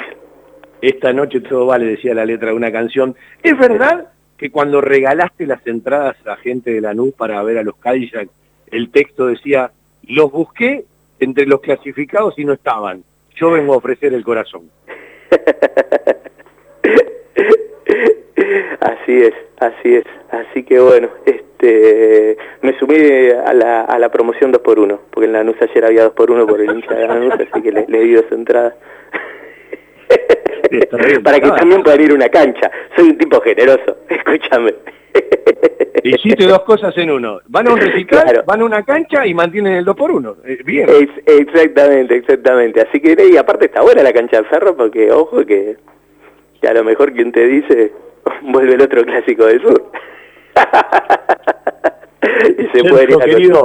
esta noche todo vale, decía la letra de una canción. ¿Es verdad que cuando regalaste las entradas a gente de la NU para ver a los Cadillac, el texto decía, los busqué entre los clasificados y no estaban, yo vengo a ofrecer el corazón? Así es, así es. Así que bueno, este, me sumí a la, a la promoción 2x1, porque en la NUS ayer había 2x1 por el hincha de la NUS, así que le, le di dos entradas. Para que también puedan ir a una cancha. Soy un tipo generoso, escúchame. Hiciste dos cosas en uno. Van a un recital, van a una cancha y mantienen el 2 por 1 bien. exactamente, exactamente. Así que, y aparte está buena la cancha de ferro porque, ojo, que, que a lo mejor quien te dice, vuelve el otro clásico del sur. y se puede ir a querido,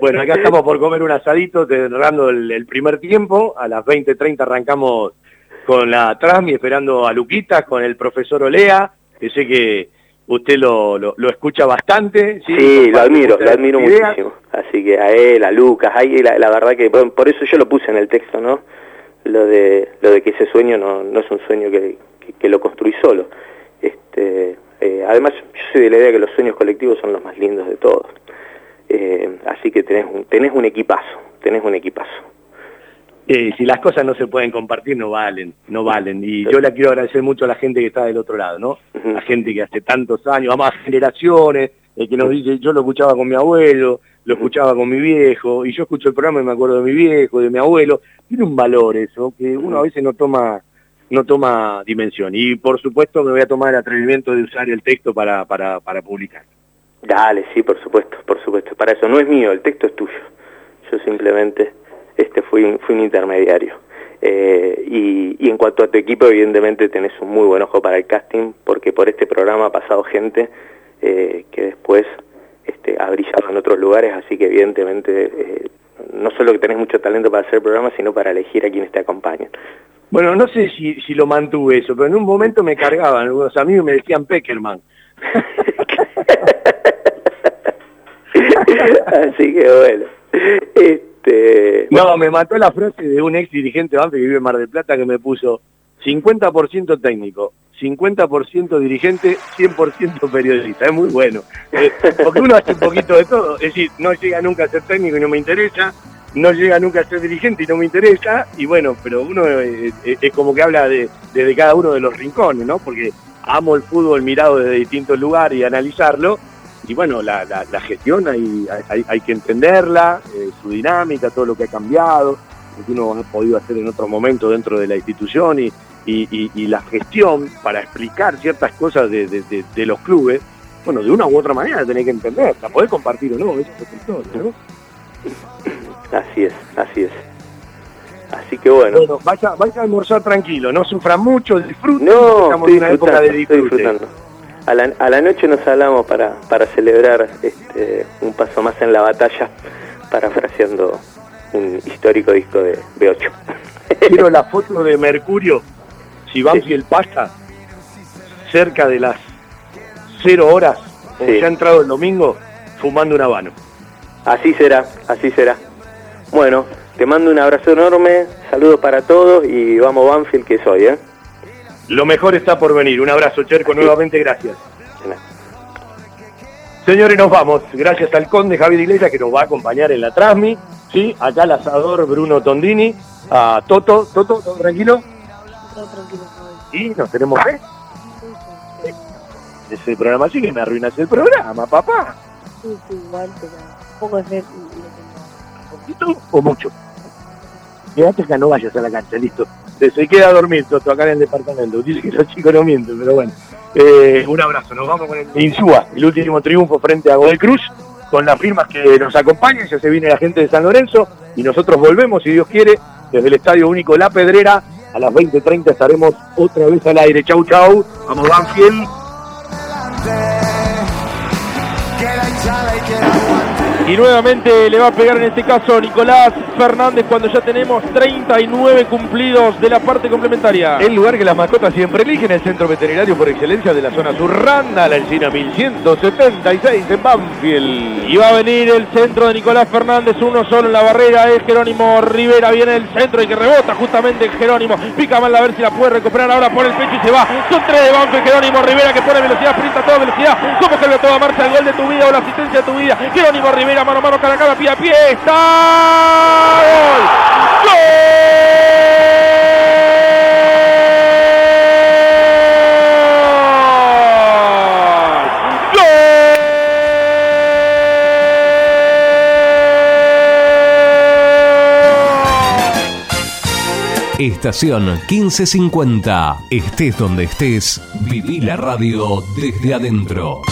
Bueno, acá estamos por comer un asadito, cerrando el, el primer tiempo. A las 20.30 arrancamos con la Trasmi, esperando a Luquitas, con el profesor Olea, que sé que usted lo, lo, escucha bastante. Sí, lo admiro, lo admiro muchísimo. Así que a él, a Lucas, ahí la, la verdad que por eso yo lo puse en el texto, ¿no? Lo de, lo de que ese sueño no, no es un sueño que, que, lo construí solo. Este, eh, además, yo soy de la idea que los sueños colectivos son los más lindos de todos. Eh, así que tenés un, tenés un equipazo, tenés un equipazo. Eh, si las cosas no se pueden compartir, no valen, no valen. Y yo le quiero agradecer mucho a la gente que está del otro lado, ¿no? La gente que hace tantos años, más generaciones, el que nos dice, yo lo escuchaba con mi abuelo, lo escuchaba con mi viejo, y yo escucho el programa y me acuerdo de mi viejo, de mi abuelo. Tiene un valor eso, que uno a veces no toma no toma dimensión. Y por supuesto me voy a tomar el atrevimiento de usar el texto para, para, para publicar. Dale, sí, por supuesto, por supuesto. Para eso no es mío, el texto es tuyo. Yo simplemente fui, fui un intermediario. Eh, y, en cuanto a tu equipo, evidentemente tenés un muy buen ojo para el casting, porque por este programa ha pasado gente eh, que después este, ha brillado en otros lugares, así que evidentemente eh, no solo que tenés mucho talento para hacer programas, sino para elegir a quienes te acompañan. Bueno, no sé si, si lo mantuve eso, pero en un momento me cargaban algunos amigos y me decían Peckerman. así que bueno. Este, no, me mató la frase de un ex dirigente que vive en Mar del Plata que me puso 50% técnico, 50% dirigente, 100% periodista. Es muy bueno. Eh, porque uno hace un poquito de todo. Es decir, no llega nunca a ser técnico y no me interesa, no llega nunca a ser dirigente y no me interesa. Y bueno, pero uno eh, eh, es, como que habla de, desde cada uno de los rincones, ¿no? Porque amo el fútbol mirado desde distintos lugares y analizarlo y bueno, la, la, gestión hay, hay, que entenderla, eh, su dinámica, todo lo que ha cambiado, lo que uno ha podido hacer en otro momento dentro de la institución y, y, la gestión para explicar ciertas cosas de, de, los clubes, bueno, de una u otra manera tenés que entender, la podés compartir o no, eso es historia, ¿no? Así es, así es. Así que bueno. Bueno, vaya, vaya a almorzar tranquilo, no sufra mucho, disfrute. No, estamos en una época de disfrute a la, a la noche nos hablamos para, para celebrar este, un paso más en la batalla, parafraseando un histórico disco de B8. Quiero la foto de Mercurio, si Banfield pasa cerca de las cero horas, o ya ha entrado el domingo, fumando un habano. Así será, así será. Bueno, te mando un abrazo enorme, saludos para todos y vamos Banfield que soy, ¿eh? Lo mejor está por venir. Un abrazo, Cherco, nuevamente gracias. Señores, nos vamos. Gracias al conde Javier Iglesias que nos va a acompañar en la Trasmi. ¿sí? Acá el asador Bruno Tondini. A Toto. Toto, ¿todo tranquilo? Todo tranquilo. ¿Y nos tenemos fe? Ese programa sí que me arruinas el programa, papá. Sí, sí, igual, pero poco de fe. ¿Poquito o mucho? Quédate acá, no vayas a la cancha, listo se queda a dormir Toto acá en el departamento. Dice que los chicos no mienten, pero bueno. Eh, un abrazo, nos vamos con el Insúa, el último triunfo frente a Godoy Cruz, con las firmas que nos acompañan, ya se viene la gente de San Lorenzo y nosotros volvemos, si Dios quiere, desde el Estadio Único La Pedrera. A las 20.30 estaremos otra vez al aire. Chau, chau. Vamos, Banfield. Y nuevamente le va a pegar en este caso Nicolás Fernández cuando ya tenemos 39 cumplidos de la parte complementaria. El lugar que las mascotas siempre eligen, el centro veterinario por excelencia de la zona sur, Randa, la encina 1176 en Banfield. Y va a venir el centro de Nicolás Fernández, uno solo en la barrera, es Jerónimo Rivera, viene el centro y que rebota justamente Jerónimo. Pica mal a ver si la puede recuperar ahora por el pecho y se va. Son tres de Banfield, Jerónimo Rivera que pone velocidad, sprinta a toda velocidad. ¿Cómo que le toda marcha el gol de tu vida o la asistencia de tu vida? Jerónimo Rivera mano a mano, cara a cara, pie a pie. Está. ¡Gol! Estación 1550. Estés donde estés, viví la radio desde adentro.